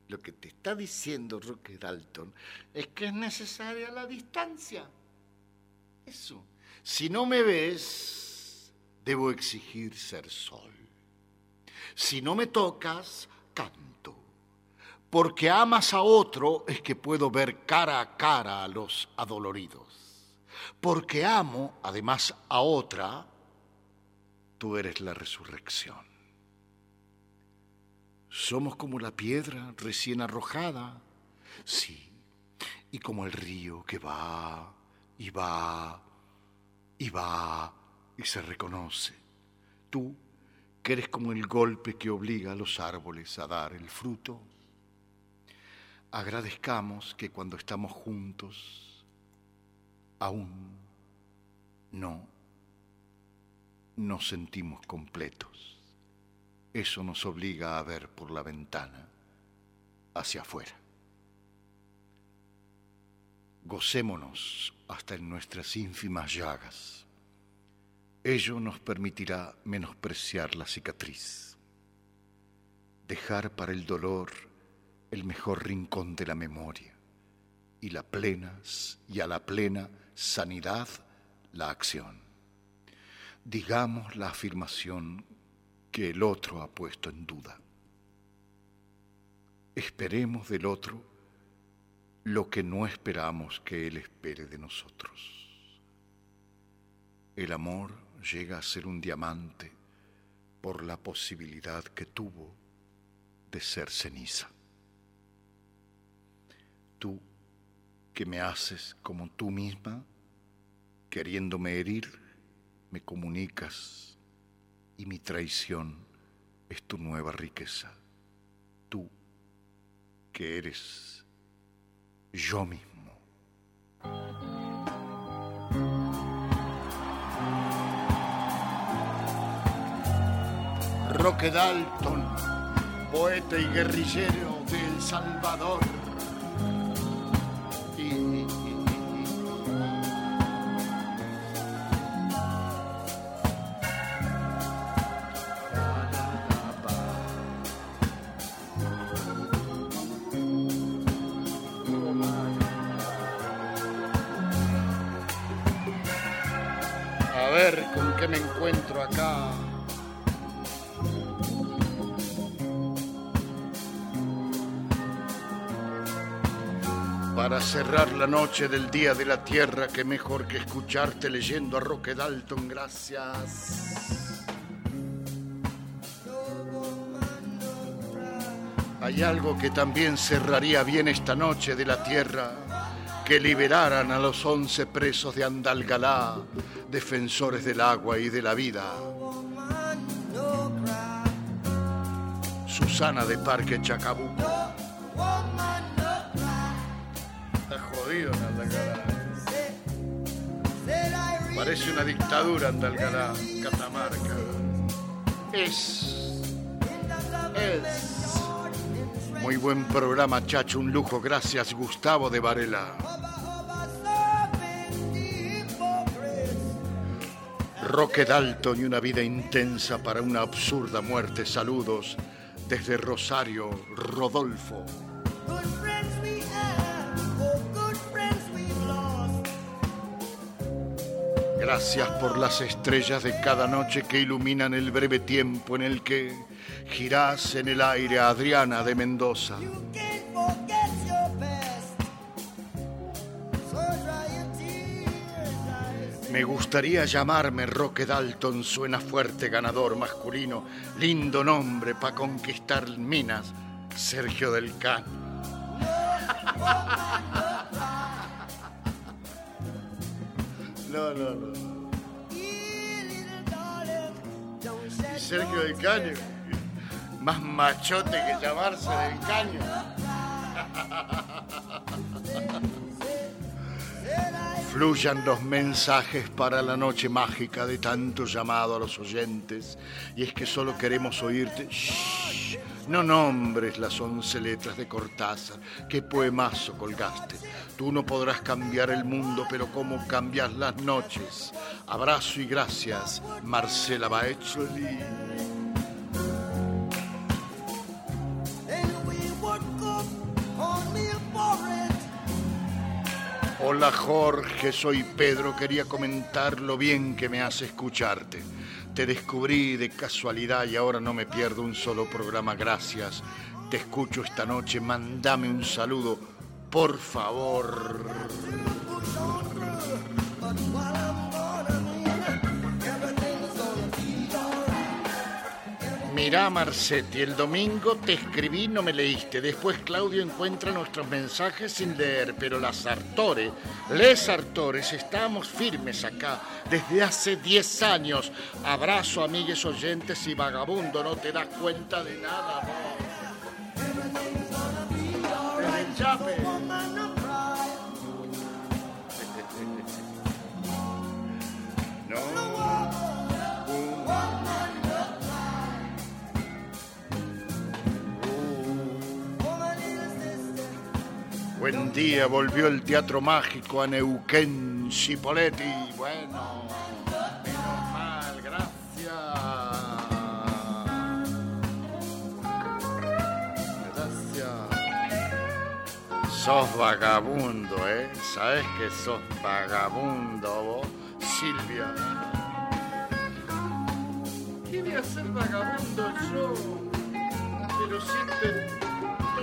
Lo que te está diciendo Roque Dalton es que es necesaria la distancia. Eso. Si no me ves, debo exigir ser sol. Si no me tocas, canto. Porque amas a otro es que puedo ver cara a cara a los adoloridos. Porque amo, además, a otra, tú eres la resurrección. Somos como la piedra recién arrojada, sí, y como el río que va y va y va y se reconoce. Tú, que eres como el golpe que obliga a los árboles a dar el fruto. Agradezcamos que cuando estamos juntos, aún no nos sentimos completos. Eso nos obliga a ver por la ventana hacia afuera. Gocémonos hasta en nuestras ínfimas llagas. Ello nos permitirá menospreciar la cicatriz. dejar para el dolor el mejor rincón de la memoria y la plena y a la plena sanidad la acción. Digamos la afirmación que el otro ha puesto en duda. Esperemos del otro lo que no esperamos que él espere de nosotros. El amor llega a ser un diamante por la posibilidad que tuvo de ser ceniza. Tú que me haces como tú misma, queriéndome herir, me comunicas y mi traición es tu nueva riqueza. Tú que eres yo mismo. Roque Dalton, poeta y guerrillero de El Salvador. Con qué me encuentro acá. Para cerrar la noche del Día de la Tierra, que mejor que escucharte leyendo a Roque Dalton, gracias. Hay algo que también cerraría bien esta noche de la Tierra, que liberaran a los once presos de Andalgalá, defensores del agua y de la vida. Susana de Parque Chacabuco. Está jodido en Andalgalá. Parece una dictadura Andalgalá, Catamarca. Es. Es. Muy buen programa, Chacho, un lujo. Gracias, Gustavo de Varela. Roque Dalton y una vida intensa para una absurda muerte. Saludos desde Rosario, Rodolfo. Gracias por las estrellas de cada noche que iluminan el breve tiempo en el que girás en el aire a Adriana de Mendoza. Me gustaría llamarme Roque Dalton, suena fuerte, ganador, masculino, lindo nombre para conquistar minas, Sergio del Can. No, no, no. Sergio del Caño, más machote que llamarse del Caño. Fluyan los mensajes para la noche mágica de tanto llamado a los oyentes. Y es que solo queremos oírte. Shh, no nombres las once letras de Cortázar. ¿Qué poemazo colgaste? Tú no podrás cambiar el mundo, pero cómo cambias las noches. Abrazo y gracias, Marcela Baecholi. Hola Jorge, soy Pedro, quería comentar lo bien que me hace escucharte. Te descubrí de casualidad y ahora no me pierdo un solo programa, gracias. Te escucho esta noche, mándame un saludo, por favor. Mirá, Marcetti, el domingo te escribí, no me leíste. Después Claudio encuentra nuestros mensajes sin leer, pero la Sartore, les Sartores, estamos firmes acá desde hace 10 años. Abrazo, amigues oyentes y vagabundo, no te das cuenta de nada. No. Buen día, volvió el teatro mágico a Neuquén, Cipoletti. Bueno, menos mal, gracias. Gracias. Sos vagabundo, ¿eh? Sabes que sos vagabundo vos, Silvia. ¿Qué ser vagabundo yo? Pero si te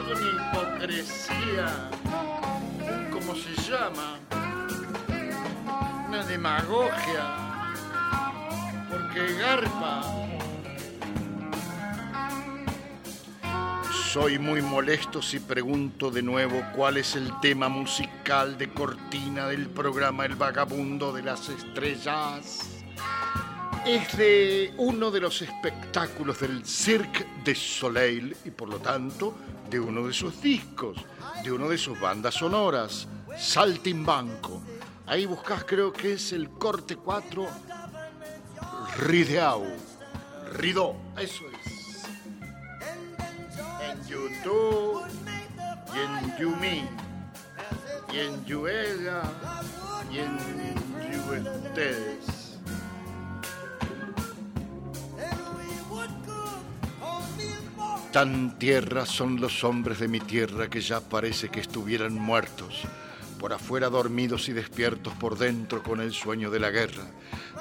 mi hipocresía. ¿Cómo se llama? Una demagogia. Porque garpa Soy muy molesto si pregunto de nuevo cuál es el tema musical de cortina del programa El Vagabundo de las Estrellas. Es de uno de los espectáculos del Cirque de Soleil y por lo tanto de uno de sus discos, de uno de sus bandas sonoras, Saltimbanco. Ahí buscas creo que es el corte 4 Rideau. Ridó, eso es. YouTube y en Yumi y en Yuela y en ustedes. Tan tierra son los hombres de mi tierra que ya parece que estuvieran muertos, por afuera dormidos y despiertos por dentro con el sueño de la guerra.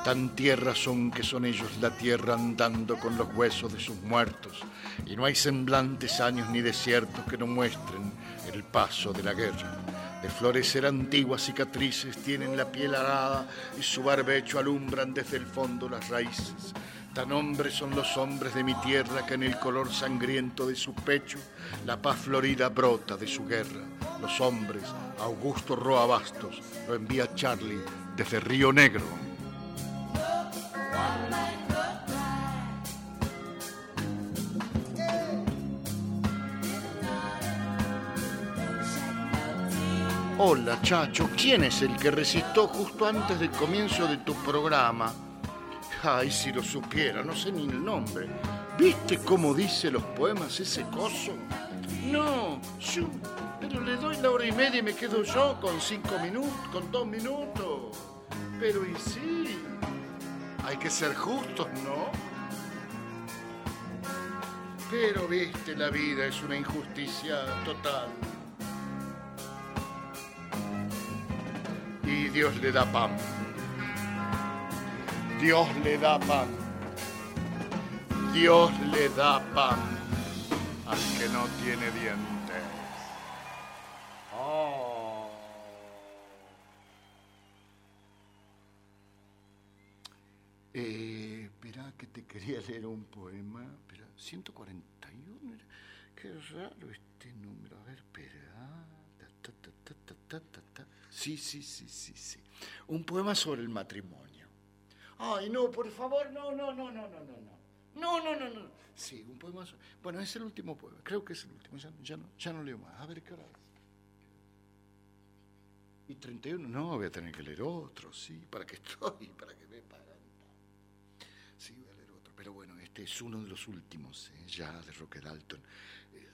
Tan tierra son que son ellos la tierra andando con los huesos de sus muertos, y no hay semblantes años ni desiertos que no muestren el paso de la guerra. De florecer antiguas cicatrices tienen la piel arada y su barbecho alumbran desde el fondo las raíces. Tan hombres son los hombres de mi tierra que en el color sangriento de su pecho la paz florida brota de su guerra. Los hombres, Augusto Roa Bastos, lo envía Charlie desde Río Negro. Hola, Chacho, ¿quién es el que recitó justo antes del comienzo de tu programa? Ay, si lo supiera, no sé ni el nombre. ¿Viste cómo dice los poemas ese coso? No, yo, pero le doy la hora y media y me quedo yo con cinco minutos, con dos minutos. Pero y sí, hay que ser justos, ¿no? Pero viste, la vida es una injusticia total. Y Dios le da pan. Dios le da pan. Dios le da pan al que no tiene dientes. Oh. Eh, espera que te quería leer un poema. Espera, 141. Qué raro este número. A ver, espera. sí, sí, sí, sí, sí. Un poema sobre el matrimonio. Ay, no, por favor, no, no, no, no, no, no, no. No, no, no, no. Sí, un poema. Bueno, es el último poema. Creo que es el último. Ya, no, ya no leo más. A ver qué hora es. Y 31, no, voy a tener que leer otro, sí. ¿Para qué estoy? ¿Para que me pagan? Sí, voy a leer otro. Pero bueno, este es uno de los últimos, ¿eh? ya de Roque Dalton.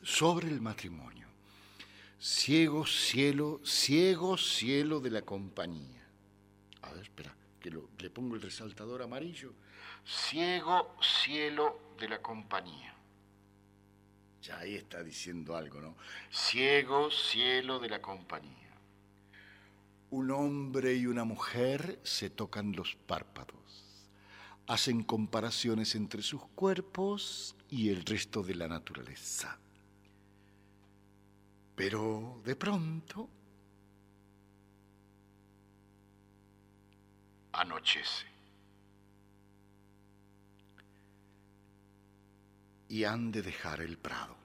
Sobre el matrimonio. Ciego cielo, ciego cielo de la compañía. A ver, espera que le pongo el resaltador amarillo, ciego cielo de la compañía. Ya ahí está diciendo algo, ¿no? Ciego cielo de la compañía. Un hombre y una mujer se tocan los párpados, hacen comparaciones entre sus cuerpos y el resto de la naturaleza. Pero de pronto anochece. Y han de dejar el prado.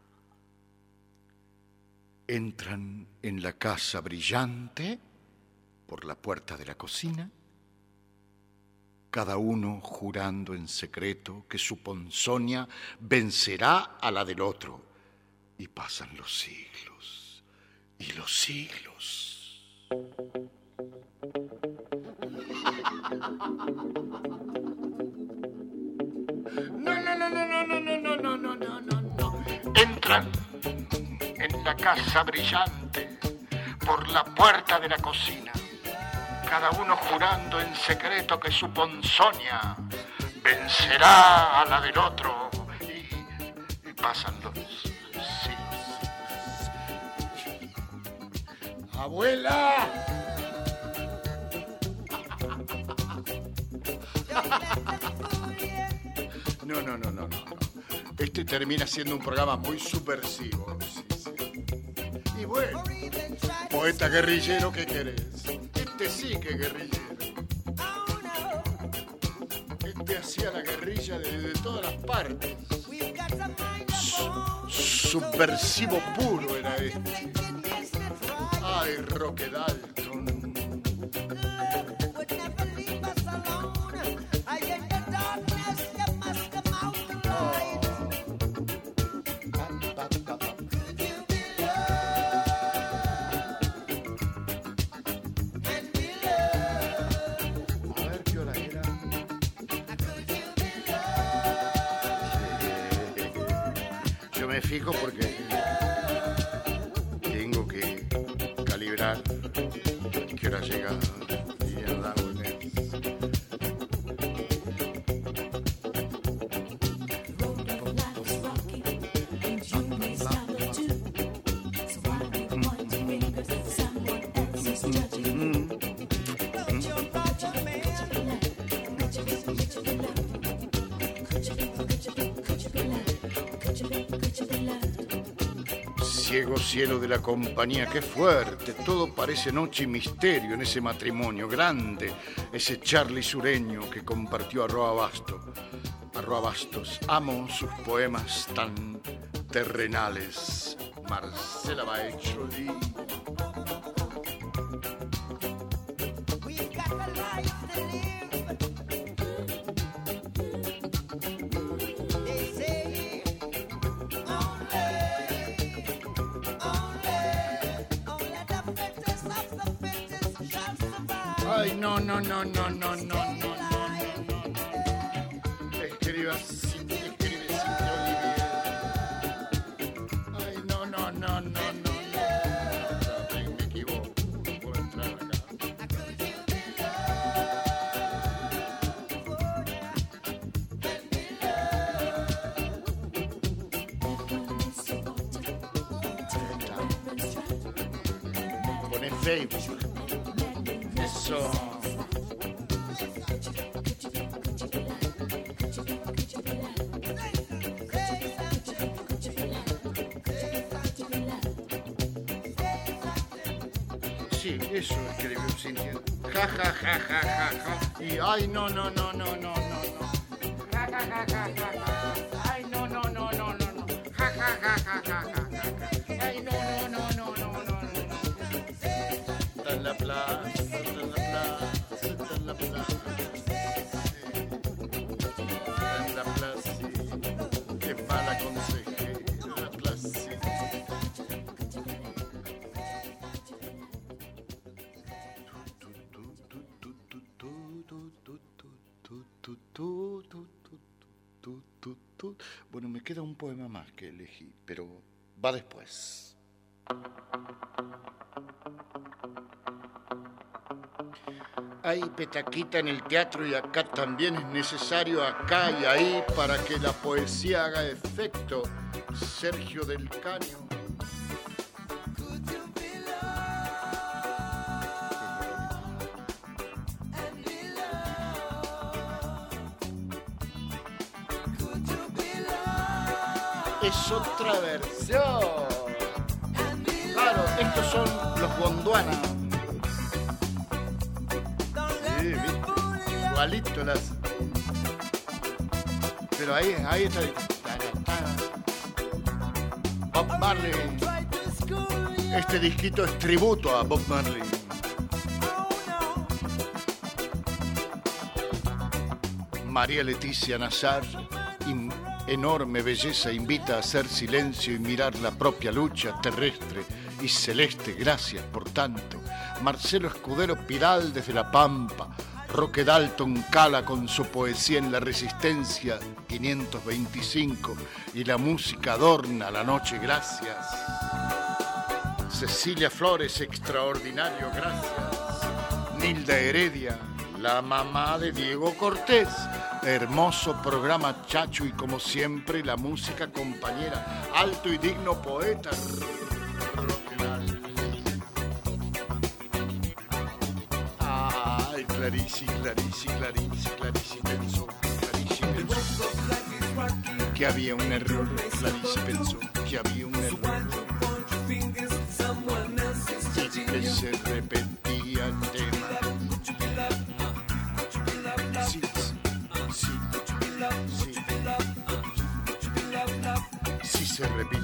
Entran en la casa brillante por la puerta de la cocina, cada uno jurando en secreto que su ponzoña vencerá a la del otro. Y pasan los siglos y los siglos. Entran en la casa brillante por la puerta de la cocina, cada uno jurando en secreto que su ponzoña vencerá a la del otro y, pasan los ¡Abuela! No, no, no, no, no. Este termina siendo un programa muy subversivo. Y bueno, poeta guerrillero, ¿qué querés? Este sí que guerrillero. Este hacía la guerrilla de, todas las partes. subversivo puro era este. Ay, Roquedal. Cielo de la compañía, qué fuerte, todo parece noche y misterio en ese matrimonio grande, ese Charlie sureño que compartió a Roa Basto. A Roa Bastos, amo sus poemas tan terrenales. Marcela Baecholi. Ay, no, no, no, no, no, no, no. Ja, ja, ja, ja, ja, ja. Bueno, me queda un poema más que elegí, pero va después. Hay petaquita en el teatro y acá también es necesario acá y ahí para que la poesía haga efecto. Sergio del Caño. es otra versión. Claro, estos son los Gondwana. Igualito. Pero ahí, ahí está. Bob Marley. Este disquito es tributo a Bob Marley. María Leticia Nazar enorme belleza invita a hacer silencio y mirar la propia lucha terrestre y celeste. Gracias por tanto. Marcelo Escudero Piral desde La Pampa. Roque Dalton Cala con su poesía en la resistencia 525 y la música adorna la noche, gracias. Cecilia Flores, extraordinario, gracias. Nilda Heredia, la mamá de Diego Cortés. Hermoso programa Chacho y como siempre la música compañera. Alto y digno poeta. Clarici, Clarici, Clarici, Clarici pensó, pensó que había un error, Clarici pensó que había un error. Que se repetía el tema. Se repite,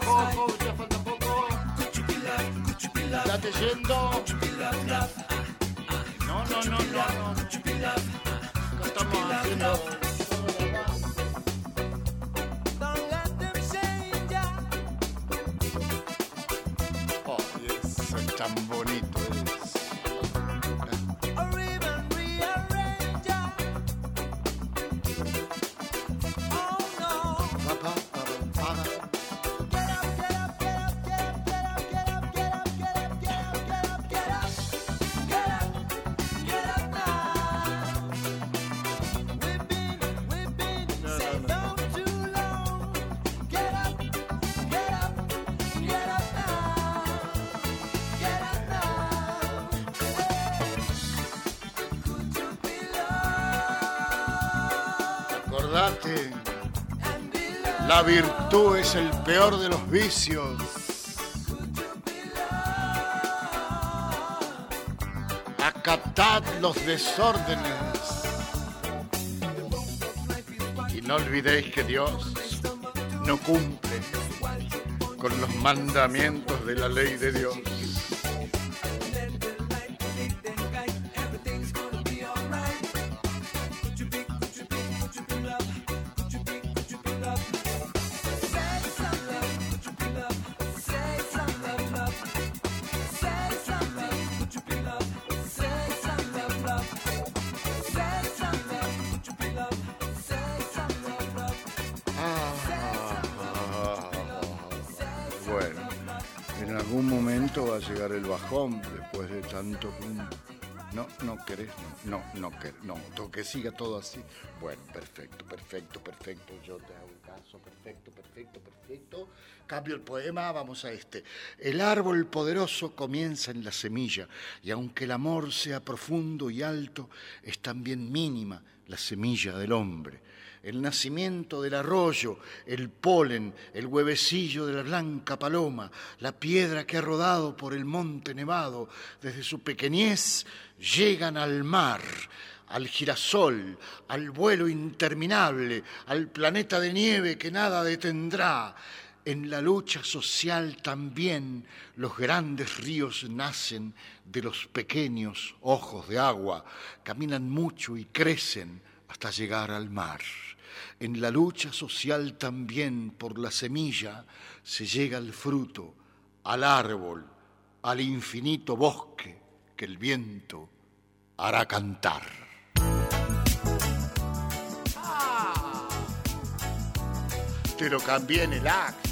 es el peor de los vicios. Acatad los desórdenes. Y no olvidéis que Dios no cumple con los mandamientos de la ley de Dios. Después de tanto. No, no querés, no, no, no querés, no, que siga todo así. Bueno, perfecto, perfecto, perfecto, yo te hago caso, perfecto, perfecto, perfecto. Cambio el poema, vamos a este. El árbol poderoso comienza en la semilla, y aunque el amor sea profundo y alto, es también mínima la semilla del hombre el nacimiento del arroyo, el polen, el huevecillo de la blanca paloma, la piedra que ha rodado por el monte nevado, desde su pequeñez llegan al mar, al girasol, al vuelo interminable, al planeta de nieve que nada detendrá. En la lucha social también los grandes ríos nacen de los pequeños ojos de agua, caminan mucho y crecen hasta llegar al mar. En la lucha social también por la semilla se llega al fruto, al árbol, al infinito bosque que el viento hará cantar. Te lo cambié en el act.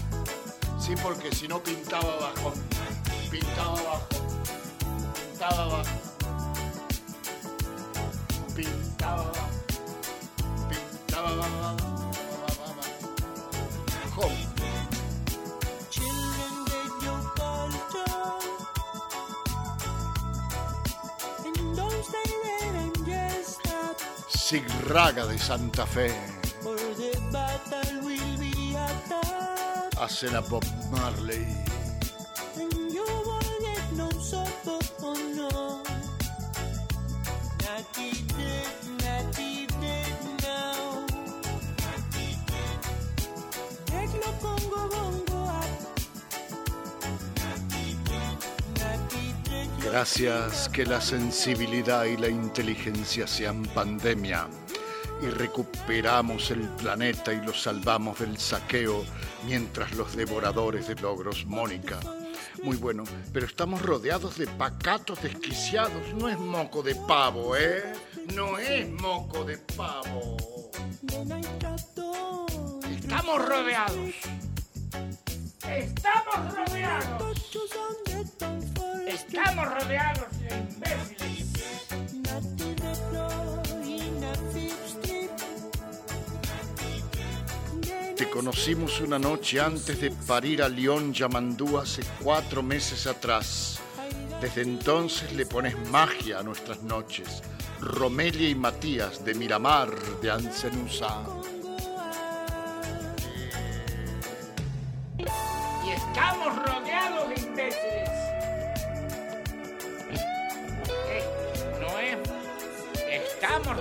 Sí, porque si no pintaba abajo, pintaba abajo, pintaba abajo, pintaba abajo. And just stop. Sigraga de Santa Fe. Hace la Bob Marley. Gracias que la sensibilidad y la inteligencia sean pandemia y recuperamos el planeta y lo salvamos del saqueo mientras los devoradores de logros, Mónica. Muy bueno, pero estamos rodeados de pacatos desquiciados. No es moco de pavo, ¿eh? No es moco de pavo. Estamos rodeados. Estamos rodeados. Estamos rodeados de imbéciles. Te conocimos una noche antes de parir a León Yamandú hace cuatro meses atrás. Desde entonces le pones magia a nuestras noches. Romelia y Matías de Miramar de Ancenusa.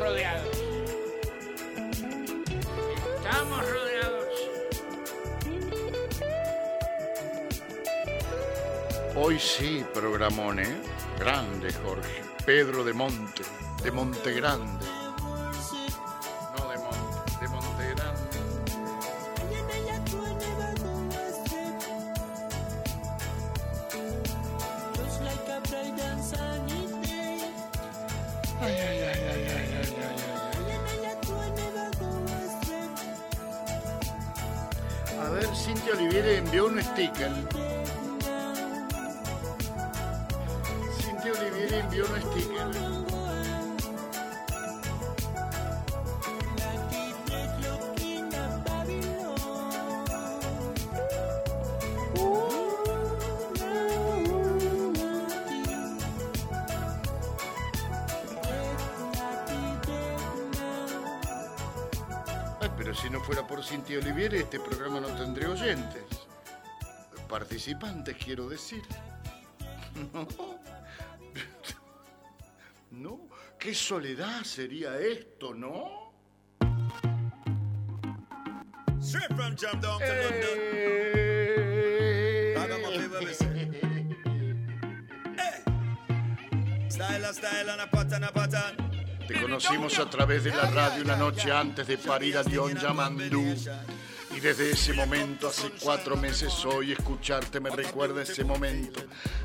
Rodeados. Estamos rodeados. Hoy sí, programón, ¿eh? Grande, Jorge. Pedro de Monte, de Monte Grande. Participantes, quiero decir. No. No, qué soledad sería esto, ¿no? Eh. Te conocimos a través de la radio una noche antes de parir a Dion Yamandú. Y desde ese momento, hace cuatro meses hoy, escucharte me recuerda ese momento.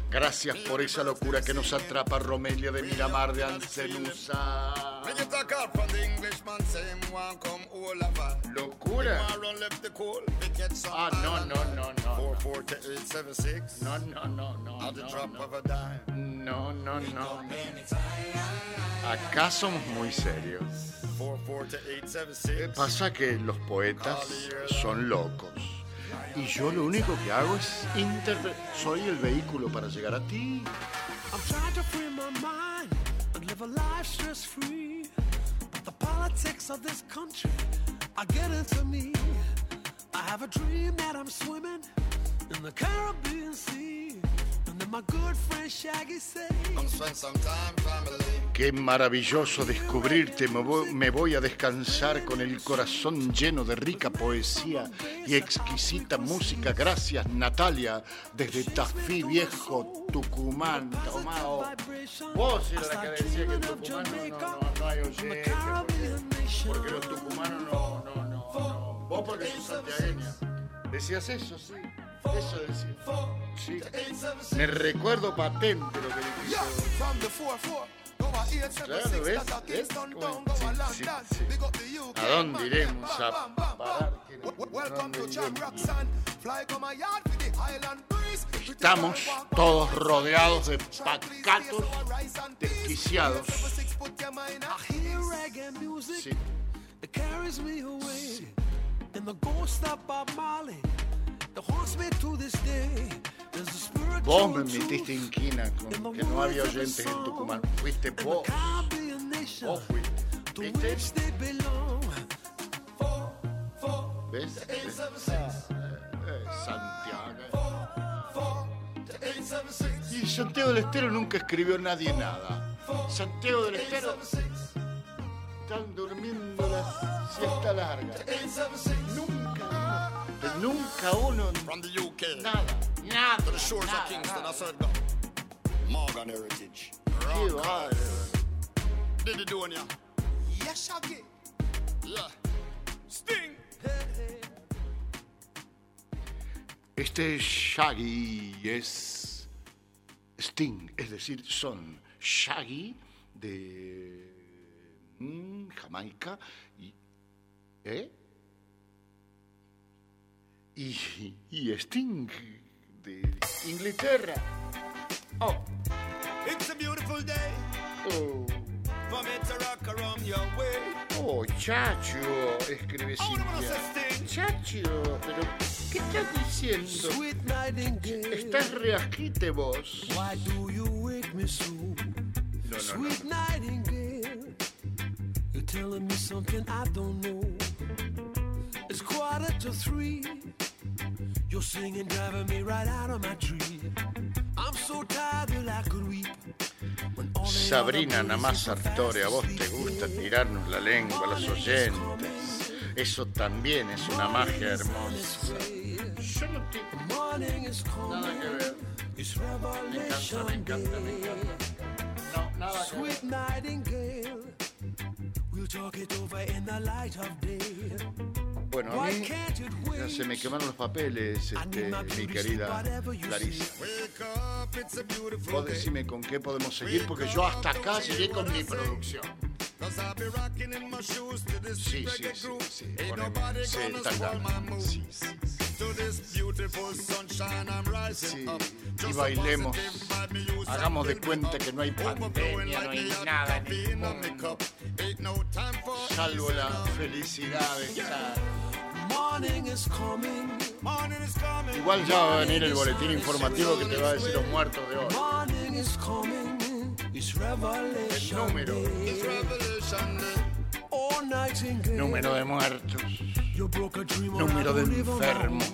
Gracias por esa locura que nos atrapa Romelia de Miramar de Ancelusa. When you talk out from the Englishman, say him want come all over. ¿Locura? Him run left the coal, they get some Ah, no, no, no, no. 44876. No, no, no, no. At the no, drop no. of a dime. No, no, no. Acá somos muy serios. 44876. Pasa que los poetas son locos. Y yo lo único que hago es interpretar. Soy el vehículo para llegar a ti. I'm a life stress free. But the politics of this country are getting to me. I have a dream that I'm swimming in the Caribbean Sea. Qué maravilloso descubrirte. Me voy, me voy a descansar con el corazón lleno de rica poesía y exquisita música. Gracias, Natalia, desde Tafí Viejo, Tucumán. Tomao. Vos eras la que decía que en Tucumán no, no, no, hay porque los tucumanos no, no, no, no. Vos porque sos santiagueña. Decías eso, sí. Eso decías. Sí. Me recuerdo patente lo que dijiste. From the 4-4. Go a 876. Claro, ¿ves? ¿Ves? Bueno, sí, sí, sí. ¿A dónde iremos a parar? Estamos todos rodeados de pacatos desquiciados. Sí. Vos me metiste en quina con que no había oyentes en Tucumán. Fuiste vos. Vos fuiste. ¿Viste? ¿Ves? Santiago. Y Santiago del Estero nunca escribió nadie nada. Santiago del Estero están durmiendo la siesta larga. Nunca, nunca uno. Nada, nada. nada. Morgan Heritage. Bárbaro. Did you do ya? Yes, Shaggy. Yeah. Sting. Este Shaggy es Sting, es decir, son Shaggy de mm, Jamaica y, ¿eh? Y, y Sting de Inglaterra. Oh. It's a beautiful day. Oh. For me to rock around your way. Oh, chacho, escribe Cintia. Chacho, pero ¿qué estás diciendo? Sweet nightingale. Estás reajite vos. Why do you wake me so? No, no, no. Sweet nightingale. You're telling me something I don't know. Quarter to three. You're singing, driving me right out of my tree. I'm so tired that I could weep. When all the Sabrina Namás Sartori, a vos te gusta tirarnos la lengua a los oyentes. Eso también es una magia hermosa. Yo no tengo Morning is nada que ver. Me encanta, me encanta, me encanta. No, nada que ver. Sweet nightingale. We'll talk it over in the light of day. Bueno, a mí ya se me quemaron los papeles, este, mi querida Larisa. Vos decime con qué podemos seguir, porque yo hasta acá llegué con mi producción. Sí, sí, sí, sí. Poneme, sí. Sí, y bailemos. Hagamos de cuenta que no hay pandemia, no hay nada en el mundo. Salvo la felicidad de estar. Igual ya va a venir el boletín informativo que te va a decir los muertos de hoy. El número, número de muertos, número de enfermos.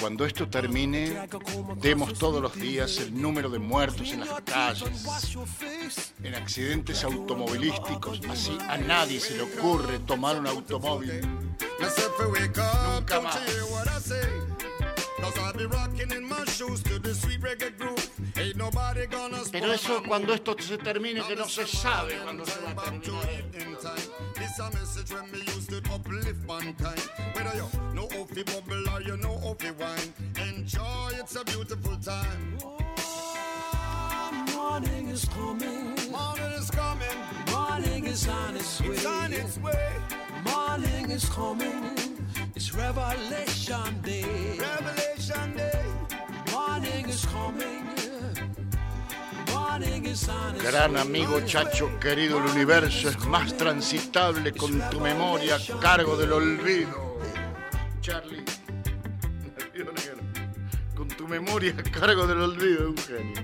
Cuando esto termine, demos todos los días el número de muertos en las calles, en accidentes automovilísticos. Así a nadie se le ocurre tomar un automóvil. Nunca más. Pero spoil eso my cuando esto se termine, que no se sabe cuándo se va a back to terminar. evening time. This a message when me use to uplift mankind. Whether you know how to bubble or you know how to wine. Enjoy, it's a beautiful time. Morning is coming. Morning is coming, Morning is on its way. it's on its way. Morning is coming. It's revelation day. Revelation day. Morning is coming. Gran amigo Chacho, querido, el universo es más transitable con tu memoria a cargo del olvido. Charlie, con tu memoria a cargo del olvido, un genio.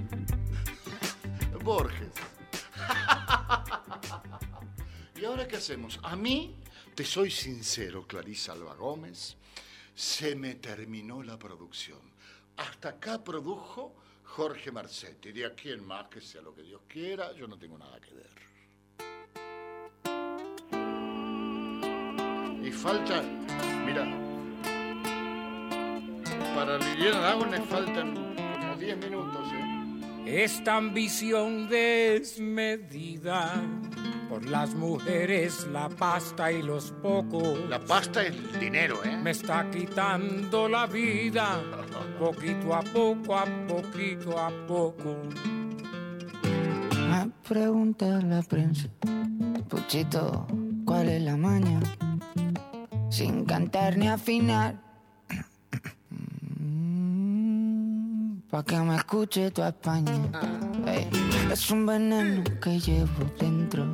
Borges. ¿Y ahora qué hacemos? A mí, te soy sincero, Clarisa Alba Gómez, se me terminó la producción. Hasta acá produjo Jorge Marcetti. De aquí en más, que sea lo que Dios quiera, yo no tengo nada que ver. Y falta, mira, para Liliana Lago le faltan como 10 minutos, ¿eh? Esta ambición desmedida por las mujeres, la pasta y los pocos. La pasta es dinero, ¿eh? Me está quitando la vida, poquito a poco, a poquito a poco. me pregunta la prensa, Puchito, ¿cuál es la maña? Sin cantar ni afinar. Pa' que me escuche tu España. Ey, es un veneno que llevo dentro,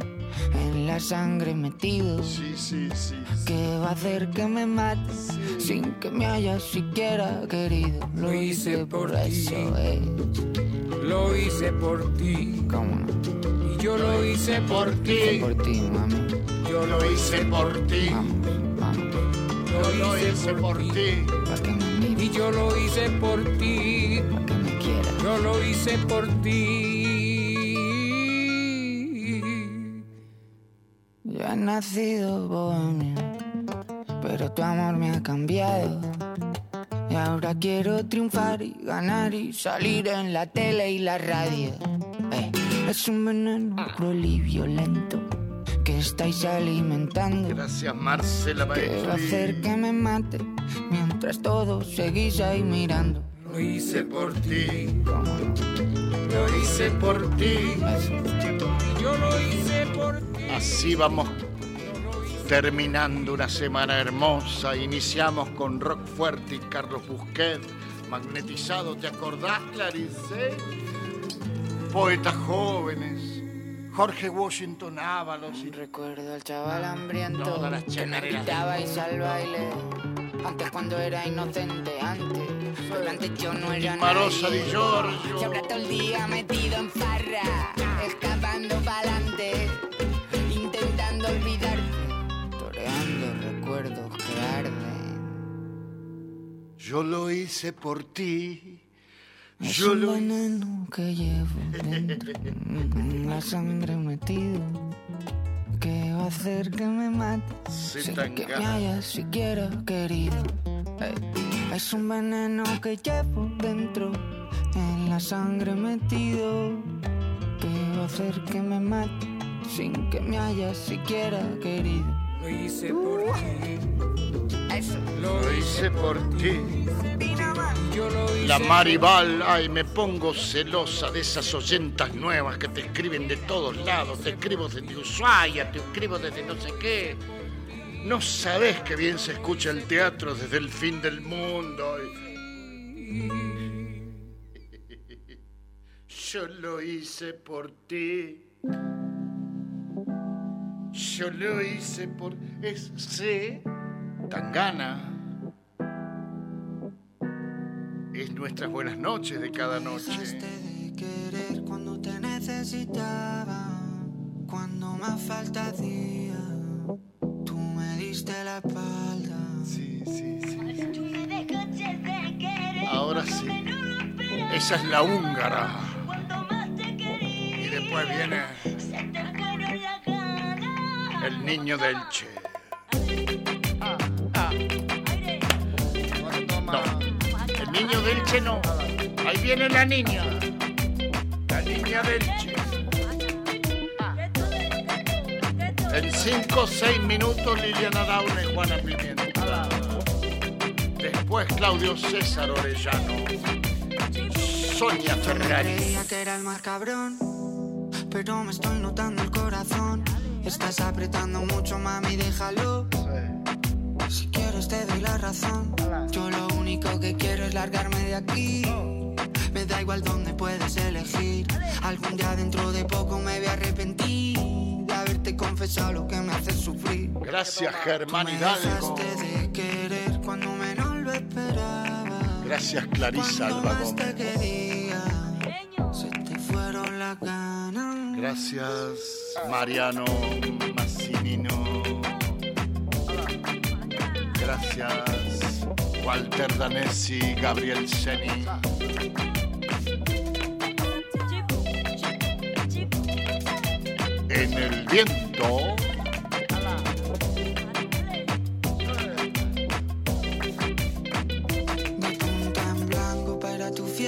en la sangre metido. Sí, sí, sí. Que va a hacer que me mate sin que me haya siquiera querido. Lo hice por eso, ey. Lo hice por ti. ¿Cómo no? Y yo lo hice por ti. Por ti, mami. Yo lo hice por ti. Yo lo hice por ti. Pa' que me mire, Y yo lo hice por ti. pa' que me quiera. Yo lo hice por ti. Yo he nacido bohemio, pero tu amor me ha cambiado. Y ahora quiero triunfar y ganar y salir en la tele y la radio. Ey, es un veneno cruel y violento que estáis alimentando. Gracias, Marcela Que va a hacer que me mate mientras todos seguís ahí mirando. Lo hice por ti. Lo hice por ti. Yo lo hice por ti. Así vamos terminando una semana hermosa. Iniciamos con Rock Fuerte y Carlos Busquet. Magnetizado, ¿te acordás, Clarice? Poetas jóvenes. Jorge Washington Ábalos y Recuerdo al chaval hambriento Todas las que me chacareras. quitabais al baile. Antes cuando era inocente, antes. Pero antes yo no era Marosa nadie. di Giorgio. Y ahora todo el día metido en farra, escapando pa'lante, intentando olvidarte, toreando recuerdos que arden. Yo lo hice por ti. Es Yo un lo veneno que llevo dentro, en la sangre metido, que va a hacer que me mate Se sin que me gana. haya siquiera querido. Es un veneno que llevo dentro, en la sangre metido, que va a hacer que me mate sin que me haya siquiera querido. Lo hice por ti. Eso. Lo hice por ti. La Maribal, ay, me pongo celosa de esas oyentas nuevas que te escriben de todos lados. Te escribo desde Ushuaia, te escribo desde no sé qué. No sabes que bien se escucha el teatro desde el fin del mundo. Yo lo hice por ti. Yo lo hice por ese Tangana. Es nuestras buenas noches de cada noche. Dejaste de querer cuando te necesitaba, cuando más falta hacía. Tú me diste la espalda. Sí, sí, sí. Ahora sí. Esa es la húngara. Cuando más te quería, Y después viene el niño del Che. No, el niño del Che no. Ahí viene la niña. La niña del Che. En 5 o 6 minutos Liliana Dauna y Juana Pimienta. Después Claudio César Orellano. Sonia Ferrari. Creía que era el más cabrón, pero me estoy notando el corazón. Estás apretando mucho, mami, déjalo. Si quieres te doy la razón. Yo lo único que quiero es largarme de aquí. Me da igual dónde puedes elegir. Algún día dentro de poco me voy a arrepentir de haberte confesado lo que me hace sufrir. Gracias Germán Hidalgo. dejaste de querer cuando menos lo esperaba. Gracias Clarisa Alba te Gómez. quería, se te fueron las ganas. Gracias Mariano Massinino. Gracias Walter Danesi, Gabriel Seni. En el viento.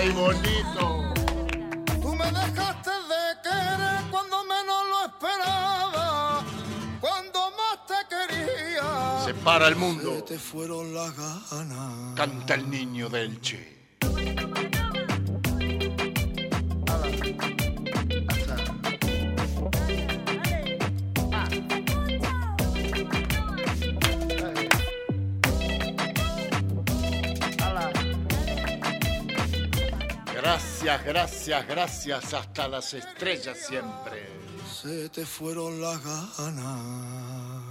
Ay, bonito. Tú me dejaste de querer cuando menos lo esperaba, cuando más te quería. Se para el mundo. Se te fueron las ganas. Canta el niño del Che. Gracias, gracias, gracias. Hasta las estrellas siempre. Se te fueron las ganas.